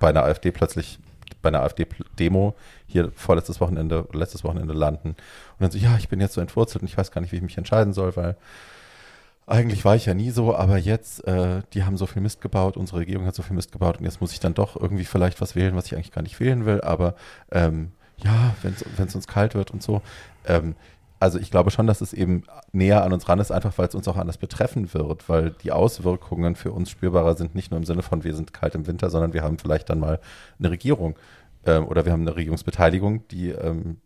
bei einer AfD plötzlich bei einer AfD-Demo hier vorletztes Wochenende, letztes Wochenende landen und dann so, ja, ich bin jetzt so entwurzelt und ich weiß gar nicht, wie ich mich entscheiden soll, weil eigentlich war ich ja nie so, aber jetzt, äh, die haben so viel Mist gebaut, unsere Regierung hat so viel Mist gebaut und jetzt muss ich dann doch irgendwie vielleicht was wählen, was ich eigentlich gar nicht wählen will, aber ähm, ja, wenn es uns kalt wird und so. Ähm, also ich glaube schon, dass es eben näher an uns ran ist, einfach weil es uns auch anders betreffen wird, weil die Auswirkungen für uns spürbarer sind, nicht nur im Sinne von, wir sind kalt im Winter, sondern wir haben vielleicht dann mal eine Regierung ähm, oder wir haben eine Regierungsbeteiligung, die ähm,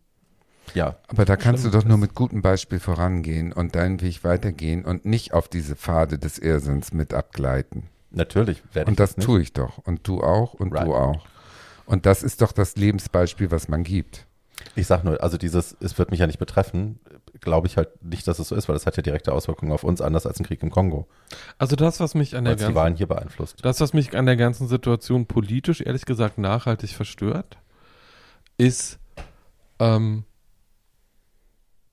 ja, Aber da kannst du doch nur mit gutem Beispiel vorangehen und deinen Weg weitergehen und nicht auf diese Pfade des Irrsinns mit abgleiten. natürlich werde ich Und das nicht. tue ich doch. Und du auch und Right. du auch. Und das ist doch das Lebensbeispiel, was man gibt. Ich sag nur, also dieses, es wird mich ja nicht betreffen, glaube ich halt nicht, dass es so ist, weil das hat ja direkte Auswirkungen auf uns, anders als ein Krieg im Kongo, Also das, was mich an der es die ganzen Wahlen hier beeinflusst. Das, was mich an der ganzen Situation politisch, ehrlich gesagt, nachhaltig verstört, ist, ähm,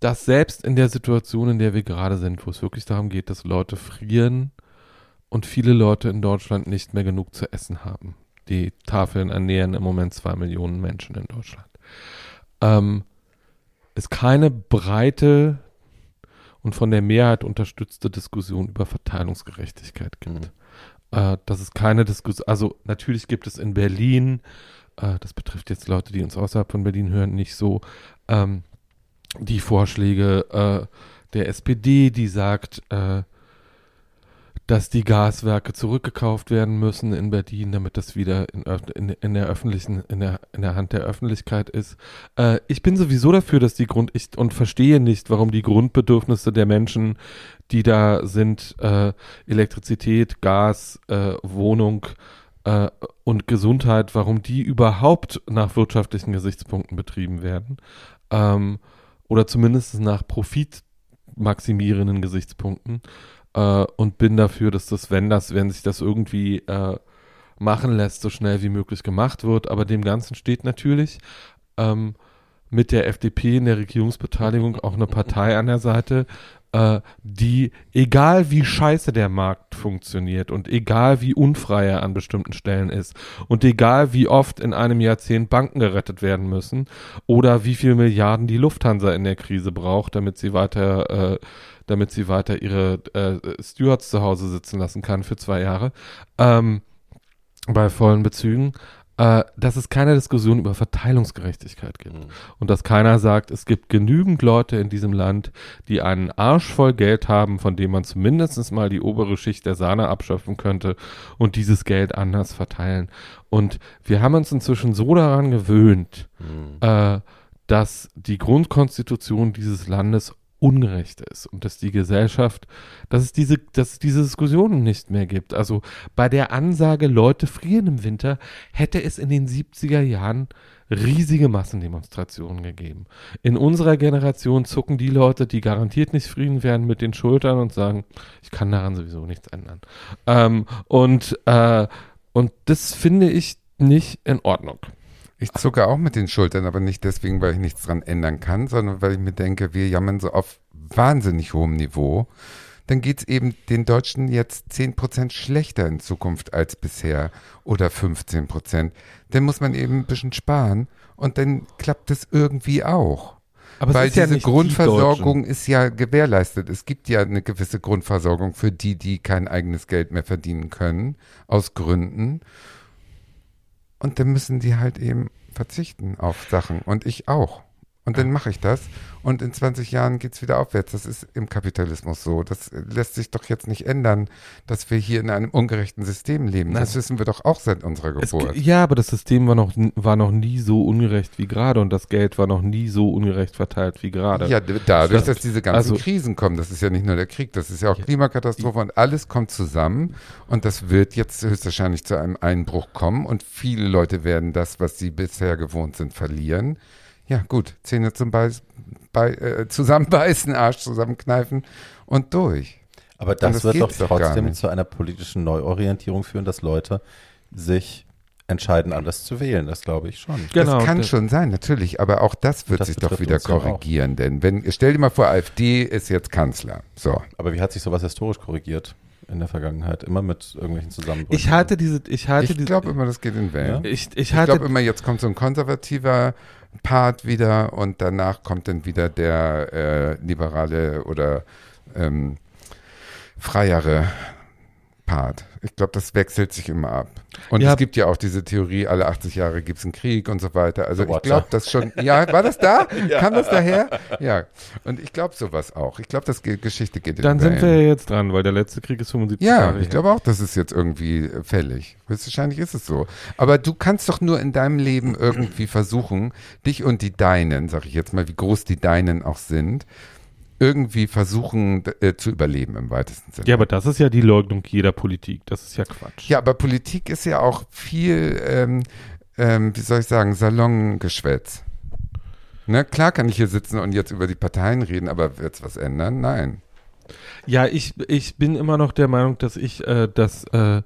dass selbst in der Situation, in der wir gerade sind, wo es wirklich darum geht, dass Leute frieren und viele Leute in Deutschland nicht mehr genug zu essen haben. Die Tafeln ernähren im Moment zwei Millionen Menschen in Deutschland. Ähm, es keine breite und von der Mehrheit unterstützte Diskussion über Verteilungsgerechtigkeit gibt Mhm. äh, dass es keine Diskussion, also natürlich gibt es in Berlin, äh, das betrifft jetzt Leute, die uns außerhalb von Berlin hören, nicht so, ähm, die Vorschläge äh, der SPD, die sagt, äh, dass die Gaswerke zurückgekauft werden müssen in Berlin, damit das wieder in, in, in der öffentlichen, in der, in der Hand der Öffentlichkeit ist. Äh, ich bin sowieso dafür, dass die Grund, ich und verstehe nicht, warum die Grundbedürfnisse der Menschen, die da sind, äh, Elektrizität, Gas, äh, Wohnung äh, und Gesundheit, warum die überhaupt nach wirtschaftlichen Gesichtspunkten betrieben werden. Ähm, oder zumindest nach profitmaximierenden Gesichtspunkten. Äh, und bin dafür, dass das, wenn das, wenn sich das irgendwie äh, machen lässt, so schnell wie möglich gemacht wird. Aber dem Ganzen steht natürlich, ähm, mit der FDP in der Regierungsbeteiligung auch eine Partei an der Seite, äh, die, egal wie scheiße der Markt funktioniert und egal wie unfrei er an bestimmten Stellen ist und egal wie oft in einem Jahrzehnt Banken gerettet werden müssen oder wie viel Milliarden die Lufthansa in der Krise braucht, damit sie weiter, äh, damit sie weiter ihre äh, Stewards zu Hause sitzen lassen kann für zwei Jahre, ähm, bei vollen Bezügen, äh, dass es keine Diskussion über Verteilungsgerechtigkeit gibt. Mhm. Und dass keiner sagt, es gibt genügend Leute in diesem Land, die einen Arsch voll Geld haben, von dem man zumindest mal die obere Schicht der Sahne abschöpfen könnte und dieses Geld anders verteilen. Und wir haben uns inzwischen so daran gewöhnt, Mhm. äh, dass die Grundkonstitution dieses Landes ungerecht ist und dass die Gesellschaft, dass es diese, dass es diese Diskussionen nicht mehr gibt. Also bei der Ansage, Leute frieren im Winter, hätte es in den 70er Jahren riesige Massendemonstrationen gegeben. In unserer Generation zucken die Leute, die garantiert nicht frieren werden, mit den Schultern und sagen, ich kann daran sowieso nichts ändern. Ähm, und, äh, und das finde ich nicht in Ordnung. Ich zucke auch mit den Schultern, aber nicht deswegen, weil ich nichts dran ändern kann, sondern weil ich mir denke, wir jammern so auf wahnsinnig hohem Niveau. Dann geht's eben den Deutschen jetzt 10% schlechter in Zukunft als bisher oder 15%. Dann muss man eben ein bisschen sparen und dann klappt es irgendwie auch. Aber Weil es ist ja diese nicht die Grundversorgung Deutschen. ist ja gewährleistet. Es gibt ja eine gewisse Grundversorgung für die, die kein eigenes Geld mehr verdienen können, aus Gründen. Und dann müssen die halt eben verzichten auf Sachen. Und ich auch. Und dann mache ich das. Und in 20 Jahren geht's wieder aufwärts. Das ist im Kapitalismus so. Das lässt sich doch jetzt nicht ändern, dass wir hier in einem ungerechten System leben. Das wissen wir doch auch seit unserer Es, Geburt. ge- ja, aber das System war noch, war noch nie so ungerecht wie gerade und das Geld war noch nie so ungerecht verteilt wie gerade. Ja, dadurch, Das- dass diese ganzen also- Krisen kommen, das ist ja nicht nur der Krieg, das ist ja auch Klimakatastrophe und alles kommt zusammen und das wird jetzt höchstwahrscheinlich zu einem Einbruch kommen und viele Leute werden das, was sie bisher gewohnt sind, verlieren. Ja, gut, Zähne zum Beiß, bei, äh, zusammenbeißen, Arsch zusammenkneifen und durch. Aber das, das wird doch trotzdem zu einer politischen Neuorientierung führen, dass Leute sich entscheiden, alles zu wählen. Das glaube ich schon. Genau, das kann das- schon sein, natürlich, aber auch das wird Das sich doch wieder uns ja korrigieren, denn wenn, stell dir mal vor, AfD ist jetzt Kanzler. So. Aber wie hat sich sowas historisch korrigiert in der Vergangenheit? Immer mit irgendwelchen Zusammenbrüchen. Ich halte diese, ich halte Ich glaube immer, das geht in Wellen. ich, ich Ich halte, glaube immer, jetzt kommt so ein konservativer Part wieder und danach kommt dann wieder der äh, liberale oder ähm, freiere Part. Ich glaube, das wechselt sich immer ab. Und Ja. es gibt ja auch diese Theorie, alle 80 Jahre gibt es einen Krieg und so weiter. Also ich glaube das schon. Ja, war das da? Kam das daher? Ja. Und ich glaube sowas auch. Ich glaube, das Ge- Geschichte geht in dann sind wir ja jetzt dran, weil der letzte Krieg ist 75 Ja, Jahre ich her. glaube auch, das ist jetzt irgendwie äh, fällig. Höchstwahrscheinlich ist es so. Aber du kannst doch nur in deinem Leben irgendwie versuchen, dich und die Deinen, sag ich jetzt mal, wie groß die Deinen auch sind, irgendwie versuchen äh, zu überleben im weitesten Sinne. Ja, aber das ist ja die Leugnung jeder Politik. Das ist ja Quatsch. Ja, aber Politik ist ja auch viel, ähm, ähm, wie soll ich sagen, Salongeschwätz. Ne? Klar kann ich hier sitzen und jetzt über die Parteien reden, aber wird's was ändern? Nein. Ja, ich, ich bin immer noch der Meinung, dass ich äh, das, äh,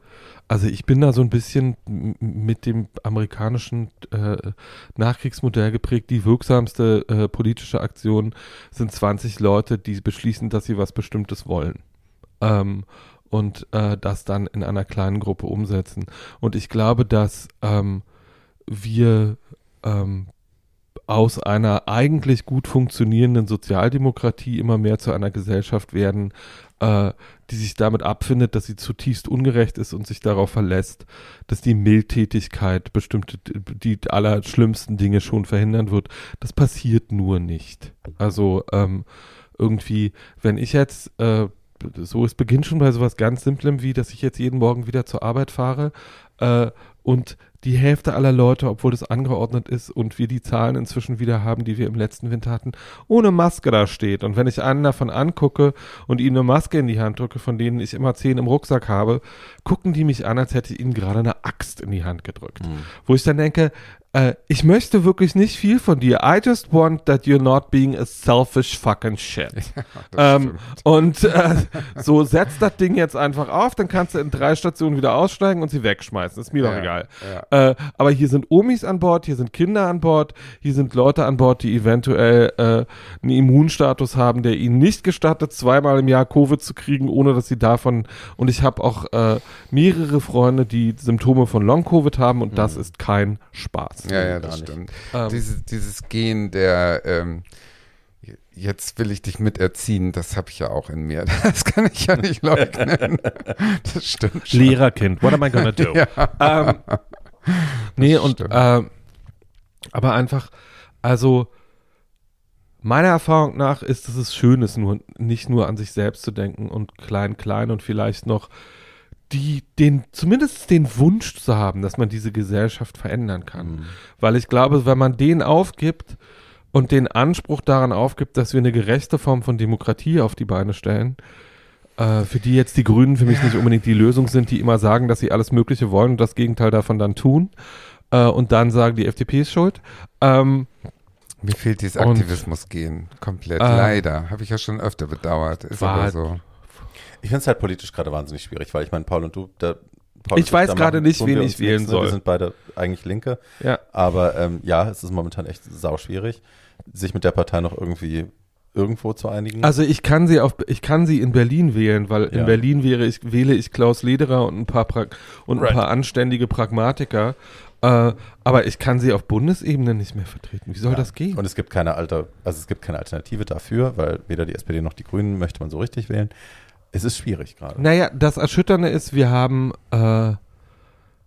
also ich bin da so ein bisschen mit dem amerikanischen äh, Nachkriegsmodell geprägt. Die wirksamste äh, politische Aktion sind 20 Leute, die beschließen, dass sie was Bestimmtes wollen. Ähm, und äh, das dann in einer kleinen Gruppe umsetzen. Und ich glaube, dass ähm, wir ähm, aus einer eigentlich gut funktionierenden Sozialdemokratie immer mehr zu einer Gesellschaft werden, äh, die sich damit abfindet, dass sie zutiefst ungerecht ist und sich darauf verlässt, dass die Mildtätigkeit bestimmte, die allerschlimmsten Dinge schon verhindern wird. Das passiert nur nicht. Also ähm, irgendwie, wenn ich jetzt, äh, so es beginnt schon bei sowas ganz Simplem wie, dass ich jetzt jeden Morgen wieder zur Arbeit fahre äh, und die Hälfte aller Leute, obwohl das angeordnet ist und wir die Zahlen inzwischen wieder haben, die wir im letzten Winter hatten, ohne Maske da steht. Und wenn ich einen davon angucke und ihnen eine Maske in die Hand drücke, von denen ich immer zehn im Rucksack habe, gucken die mich an, als hätte ich ihnen gerade eine Axt in die Hand gedrückt. Wo ich dann denke, äh, ich möchte wirklich nicht viel von dir. I just want that you're not being a selfish fucking shit. ähm, und äh, so setz das Ding jetzt einfach auf, dann kannst du in drei Stationen wieder aussteigen und sie wegschmeißen. Ist mir doch Ja, egal. ja. Äh, aber hier sind Omis an Bord, hier sind Kinder an Bord, hier sind Leute an Bord, die eventuell äh, einen Immunstatus haben, der ihnen nicht gestattet, zweimal im Jahr Covid zu kriegen, ohne dass sie davon. Und ich habe auch äh, mehrere Freunde, die Symptome von Long-Covid haben und das ist kein Spaß. Ja, ja, das nicht. stimmt. Ähm, Dieses, dieses Gen der, ähm, jetzt will ich dich miterziehen, das habe ich ja auch in mir. Das kann ich ja nicht leugnen. Das stimmt schon. Lehrerkind, what am I gonna do? Ja. ähm, nee, und ähm, aber einfach, also meiner Erfahrung nach ist es es schön, ist nur nicht nur an sich selbst zu denken und klein, klein und vielleicht noch die, den, zumindest den Wunsch zu haben, dass man diese Gesellschaft verändern kann. Mhm. Weil ich glaube, wenn man den aufgibt und den Anspruch daran aufgibt, dass wir eine gerechte Form von Demokratie auf die Beine stellen, äh, für die jetzt die Grünen für mich nicht unbedingt die Lösung sind, die immer sagen, dass sie alles Mögliche wollen und das Gegenteil davon dann tun äh, und dann sagen, die FDP ist schuld. Ähm, Mir fehlt dieses Aktivismus-Gen komplett. Ähm, Leider. Habe ich ja schon öfter bedauert. Ist war- aber so. Ich finde es halt politisch gerade wahnsinnig schwierig, weil ich meine, Paul und du, da, Paul Ich weiß gerade nicht, wen ich wählen soll. Wir sind beide eigentlich Linke, ja. aber ähm, ja, es ist momentan echt sau schwierig, sich mit der Partei noch irgendwie irgendwo zu einigen. Also ich kann sie auf, ich kann sie in Berlin wählen, weil in Ja. Berlin wäre ich, wähle ich Klaus Lederer und ein paar pra und ein Right. paar anständige Pragmatiker. Äh, aber ich kann sie auf Bundesebene nicht mehr vertreten. Wie soll Ja. das gehen? Und es gibt keine alte, also es gibt keine Alternative dafür, weil weder die SPD noch die Grünen möchte man so richtig wählen. Es ist schwierig gerade. Naja, das Erschütternde ist, wir haben, äh,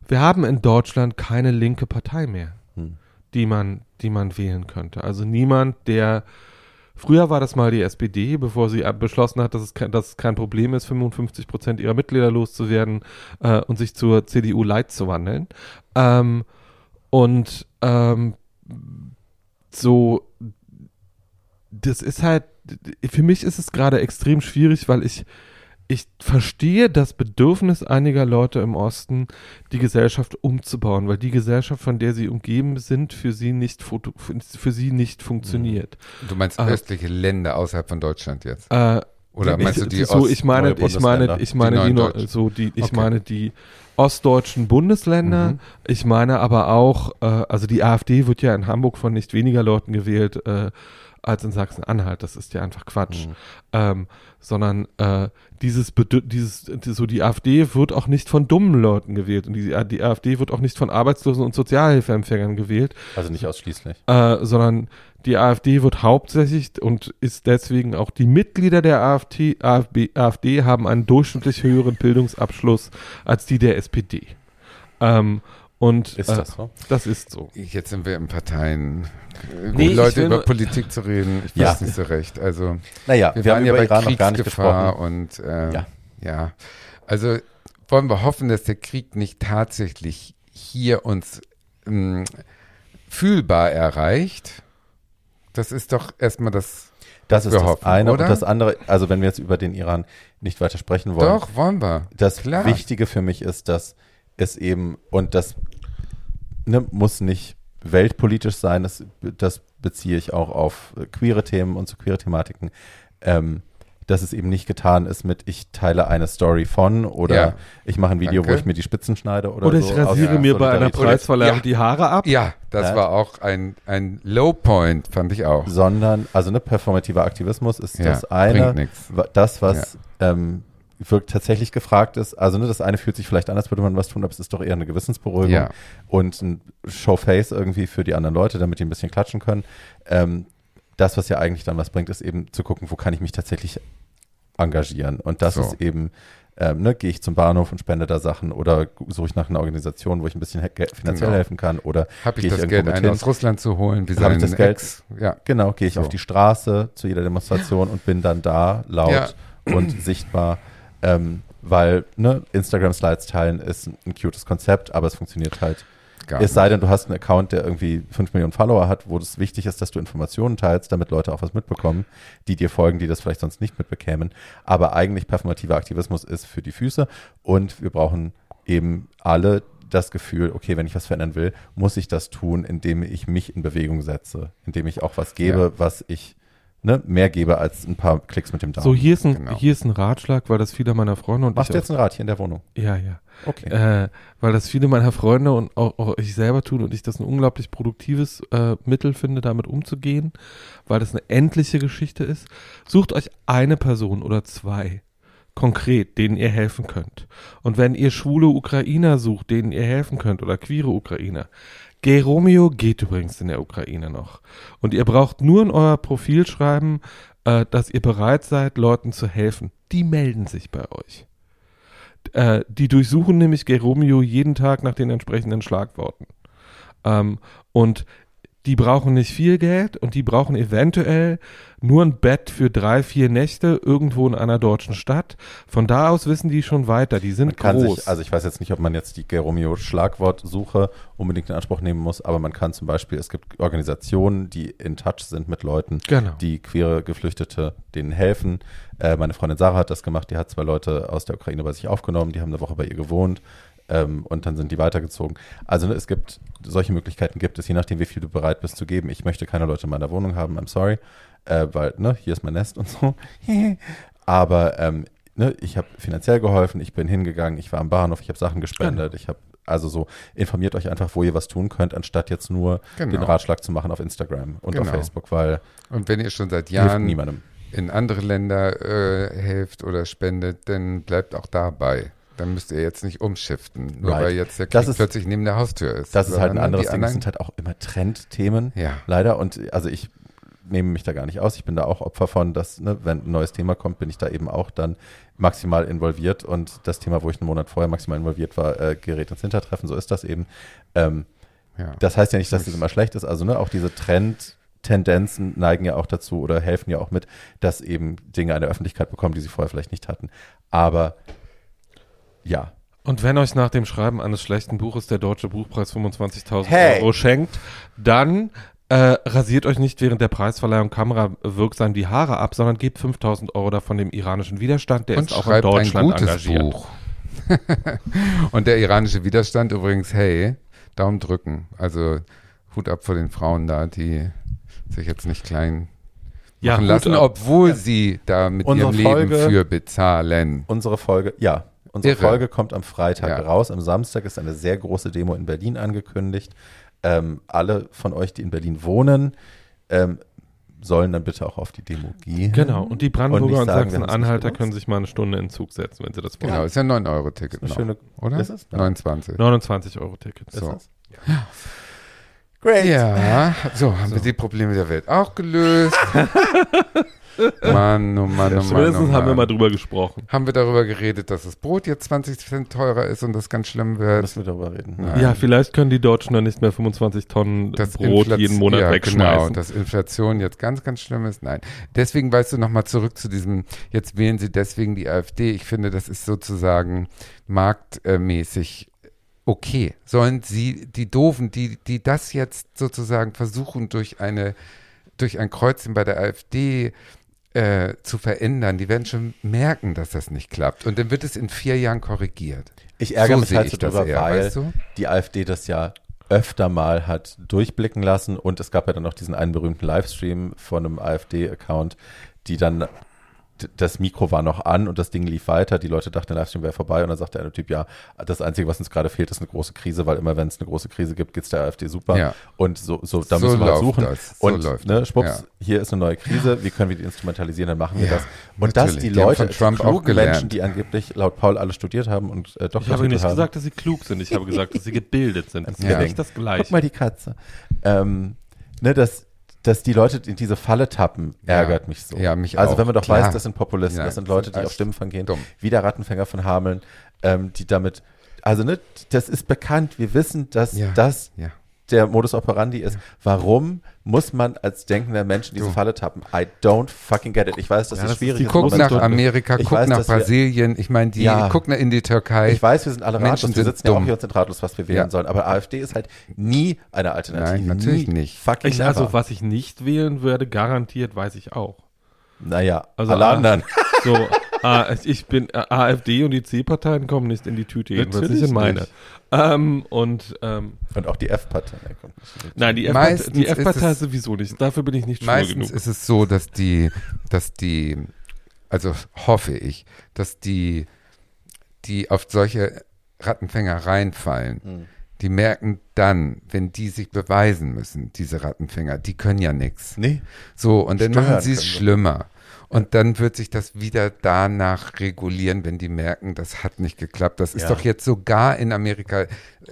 wir haben in Deutschland keine linke Partei mehr, Hm. die man, die man wählen könnte. Also niemand, der Früher war das mal die SPD, bevor sie beschlossen hat, dass es, kein, dass es kein Problem ist, 55 Prozent ihrer Mitglieder loszuwerden äh, und sich zur CDU Light zu wandeln. Ähm, und ähm, so, das ist halt, für mich ist es gerade extrem schwierig, weil ich, ich verstehe das Bedürfnis einiger Leute im Osten, die Gesellschaft umzubauen, weil die Gesellschaft, von der sie umgeben sind, für sie nicht, für, sie nicht funktioniert. Du meinst Ah. östliche Länder außerhalb von Deutschland jetzt? Äh, Oder ich, meinst du die so, Ost- ich meine, ich meine, ich meine Die die, so die, ich Okay. meine die ostdeutschen Bundesländer. Mhm. Ich meine aber auch, äh, also die AfD wird ja in Hamburg von nicht weniger Leuten gewählt äh, als in Sachsen-Anhalt. Das ist ja einfach Quatsch. Mhm. Ähm, sondern äh, dieses, dieses, so die AfD wird auch nicht von dummen Leuten gewählt und die, die AfD wird auch nicht von Arbeitslosen und Sozialhilfeempfängern gewählt, Also nicht ausschließlich. äh, sondern die AfD wird hauptsächlich und ist deswegen auch die Mitglieder der AfD, AfD, AfD haben einen durchschnittlich höheren Bildungsabschluss als die der SPD. Ähm, und Ist äh, das so? Das ist so. Jetzt sind wir in Parteien. Äh, Nee, ich Leute will über Politik zu reden, ich Ja. weiß nicht so recht. Also Naja, wir, wir, haben waren ja über bei Iran noch gar nicht Kriegsgefahr gesprochen. und ähm, Ja. ja. Also wollen wir hoffen, dass der Krieg nicht tatsächlich hier uns ähm, fühlbar erreicht. Das ist doch erstmal das. Das ist das hoffen, eine. oder? Und das andere, also wenn wir jetzt über den Iran nicht weiter sprechen wollen, Doch, wollen wir. das klar. Wichtige für mich ist, dass es eben, und das ne, muss nicht weltpolitisch sein, das, das beziehe ich auch auf äh, queere Themen und zu queere Thematiken, ähm, dass es eben nicht getan ist mit, ich teile eine Story von oder Ja. ich mache ein Video, Danke. wo ich mir die Spitzen schneide oder, Oder so. ich aus rasiere mir bei einer. Preisverleihung Ja. die Haare ab. Ja, das Ja. war auch ein, ein Low Point, fand ich auch. Sondern, also ne, performativer Aktivismus ist Ja, das eine. bringt nichts. wa- das, was ähm, wirkt tatsächlich gefragt ist, also ne, das eine fühlt sich vielleicht an, als würde man was tun, aber es ist doch eher eine Gewissensberuhigung Ja. und ein Showface irgendwie für die anderen Leute, damit die ein bisschen klatschen können. Ähm, das, was ja eigentlich dann was bringt, ist eben zu gucken, wo kann ich mich tatsächlich engagieren. Und das So. ist eben, ähm, ne, gehe ich zum Bahnhof und spende da Sachen oder suche ich nach einer Organisation, wo ich ein bisschen he finanziell Genau. helfen kann oder Habe ich gehe das Geld mit ein hin. aus Russland zu holen, wie Hab ich das Geld- Ex. Ja, Genau, gehe ich So. auf die Straße zu jeder Demonstration und bin dann da laut Ja. und sichtbar, ähm, weil ne, Instagram-Slides teilen ist ein cutes Konzept, aber es funktioniert halt. gar es sei denn, du hast einen Account, der irgendwie 5 Millionen Follower hat, wo es wichtig ist, dass du Informationen teilst, damit Leute auch was mitbekommen, die dir folgen, die das vielleicht sonst nicht mitbekämen. Aber eigentlich performativer Aktivismus ist für die Füße und wir brauchen eben alle das Gefühl, okay, wenn ich was verändern will, muss ich das tun, indem ich mich in Bewegung setze, indem ich auch was gebe, Ja. was ich ne, mehr gebe als ein paar Klicks mit dem Daumen. So, hier ist, ein, Genau. hier ist ein Ratschlag, weil das viele meiner Freunde und Machst ich du jetzt ein Rad hier in der Wohnung? ja, ja, Okay. äh, weil das viele meiner Freunde und auch, auch ich selber tun und ich das ein unglaublich produktives äh, Mittel finde, damit umzugehen, weil das eine endliche Geschichte ist. Sucht euch eine Person oder zwei konkret, denen ihr helfen könnt. Und wenn ihr schwule Ukrainer sucht, denen ihr helfen könnt oder queere Ukrainer, Geromeo geht übrigens in der Ukraine noch. Und ihr braucht nur in euer Profil schreiben, äh, dass ihr bereit seid, Leuten zu helfen. Die melden sich bei euch. Äh, die durchsuchen nämlich Geromeo jeden Tag nach den entsprechenden Schlagworten. Ähm, und die brauchen nicht viel Geld und die brauchen eventuell nur ein Bett für drei, vier Nächte irgendwo in einer deutschen Stadt. Von da aus wissen die schon weiter. Die sind groß. sich, also ich weiß jetzt nicht, ob man jetzt die Geromeo-Schlagwortsuche unbedingt in Anspruch nehmen muss, aber man kann zum Beispiel, es gibt Organisationen, die in Touch sind mit Leuten, Genau. die queere Geflüchtete denen helfen. Äh, meine Freundin Sarah hat das gemacht, die hat zwei Leute aus der Ukraine bei sich aufgenommen, die haben eine Woche bei ihr gewohnt ähm, und dann sind die weitergezogen. Also ne, es gibt, solche Möglichkeiten gibt es, je nachdem, wie viel du bereit bist zu geben. Ich möchte keine Leute in meiner Wohnung haben, I'm sorry, äh, weil, ne, hier ist mein Nest und so. Aber ähm, ne, ich habe finanziell geholfen, ich bin hingegangen, ich war am Bahnhof, ich habe Sachen gespendet, ich habe also so, informiert euch einfach, wo ihr was tun könnt, anstatt jetzt nur Genau. den Ratschlag zu machen auf Instagram und auf Genau. Facebook, weil Und wenn ihr schon seit Jahren niemandem. in andere Länder äh, helft oder spendet, dann bleibt auch dabei. Dann müsst ihr jetzt nicht umschiften, nur Right. weil jetzt der Krieg ist- plötzlich neben der Haustür ist. Das ist halt ein anderes Ding. Das sind halt auch immer Trendthemen. Ja. Leider. Und also ich nehme mich da gar nicht aus. Ich bin da auch Opfer von, dass, ne, wenn ein neues Thema kommt, bin ich da eben auch dann maximal involviert. Und das Thema, wo ich einen Monat vorher maximal involviert war, äh, gerät ins Hintertreffen. So ist das eben. Ähm, ja. das heißt ja nicht, dass das immer schlecht ist. Also ne, auch diese Trend-Tendenzen neigen ja auch dazu oder helfen ja auch mit, dass eben Dinge eine Öffentlichkeit bekommen, die sie vorher vielleicht nicht hatten. Aber ja, Und wenn euch nach dem Schreiben eines schlechten Buches der Deutsche Buchpreis 25.000 Hey. Euro schenkt, dann äh, rasiert euch nicht während der Preisverleihung kamerawirksam die Haare ab, sondern gebt 5.000 Euro davon dem iranischen Widerstand, der und ist auch in schreibt ein Deutschland gutes engagiert. Buch. und der iranische Widerstand übrigens, hey, Daumen drücken. Also Hut ab vor den Frauen da, die sich jetzt nicht klein Ja, machen Hut lassen, ab. obwohl sie da mit Unsere ihrem Leben Folge- für bezahlen. unsere Folge, ja, unsere Irre. Folge kommt am Freitag Ja. raus. Am Samstag ist eine sehr große Demo in Berlin angekündigt. Ähm, alle von euch, die in Berlin wohnen, ähm, sollen dann bitte auch auf die Demo gehen. Genau, und die Und Brandenburger und, haben's Sachsen-Anhalter können sich mal eine Stunde in den Zug setzen, wenn sie das wollen. Genau, ist ja ein 9-Euro-Ticket Eine noch, schöne, oder? Ist es? 29. 29 Euro Ticket. Ist So. es? Great. Ja, so haben wir die Probleme der Welt auch gelöst. Mann, oh Mann, oh Mann, oh Zumindest Mann. haben wir mal drüber gesprochen. Haben wir darüber geredet, dass das Brot jetzt 20 Cent teurer ist und das ganz schlimm wird? Müssen wir darüber reden. Nein. Ja, vielleicht können die Deutschen dann nicht mehr 25 Tonnen Das Brot Inflation- jeden Monat ja, wegschmeißen. Genau, dass Inflation jetzt ganz, ganz schlimm ist. Nein. Deswegen weißt du nochmal zurück zu diesem, jetzt wählen sie deswegen die AfD. Ich finde, das ist sozusagen marktmäßig okay. Sollen sie, die Doofen, die, die das jetzt sozusagen versuchen, durch eine, durch ein Kreuzchen bei der AfD äh, zu verändern, die werden schon merken, dass das nicht klappt. Und dann wird es in vier Jahren korrigiert. Ich ärgere So mich halt so das drüber, eher, weil weißt du? die AfD das ja öfter mal hat durchblicken lassen und es gab ja dann noch diesen einen berühmten Livestream von einem AfD-Account, die dann das Mikro war noch an und das Ding lief weiter. Die Leute dachten, der Livestream wäre vorbei und dann sagte der eine Typ, ja, das Einzige, was uns gerade fehlt, ist eine große Krise, weil immer wenn es eine große Krise gibt, geht's der AfD super. Ja. Und so, so da So müssen wir halt läuft suchen. das. So und läuft ne, das. schwupps, Ja. hier ist eine neue Krise, wie können wir die instrumentalisieren, dann machen wir Ja, das. Und dass natürlich. die Die haben Leute, Trump die gelernt. Menschen, die angeblich laut Paul alle studiert haben und äh, Ich Doktortitel habe nicht haben, gesagt, dass sie klug sind. Ich habe gesagt, dass sie gebildet sind. Das ist Ja. nicht das Guck Gleiche. mal die Katze. Ähm, ne, dass, dass die Leute in diese Falle tappen, Ja. ärgert mich so. Ja, mich Also auch. wenn man doch Klar. weiß, das sind Populisten, Ja, das sind Leute, die auf Stimmenfang gehen, dumm. wie der Rattenfänger von Hameln, ähm, die damit, also ne, das ist bekannt, wir wissen, dass Ja. das Ja. Der Modus operandi ist. Warum muss man als denkender Mensch in diese Du. Falle tappen? I don't fucking get it. Ich weiß, dass Ja, es das ist schwierig die ist. Guck aber nach Amerika, Ich guck weiß, nach Brasilien. Ich meine, die Ja. guck nach in die Türkei. Ich weiß, wir sind alle Menschen ratlos. Wir sitzen ja auch dumm. hier und sind ratlos, was wir wählen Ja. sollen. Aber AfD ist halt nie eine Alternative. Nein, natürlich nie. nicht. Fucking Ich, also, was ich nicht wählen würde, garantiert, weiß ich auch. Naja, Also, alle anderen. So, ich bin AfD und die C-Parteien kommen nicht in die Tüte, jedenfalls Natürlich nicht in meine. Ähm, und ähm, Und auch die F-Partei kommt nicht nein, die Meistens F-Partei ist F-Partei es- sowieso nicht. Dafür bin ich nicht schwul Meistens genug. ist es so, dass die, dass die, also hoffe ich, dass die, die auf solche Rattenfänger reinfallen, Hm. die merken dann, wenn die sich beweisen müssen, diese Rattenfänger, die können ja nichts. Nee, So, und dann Steuern machen sie es schlimmer. Und dann wird sich das wieder danach regulieren, wenn die merken, das hat nicht geklappt. Das ist Ja. doch jetzt sogar in Amerika.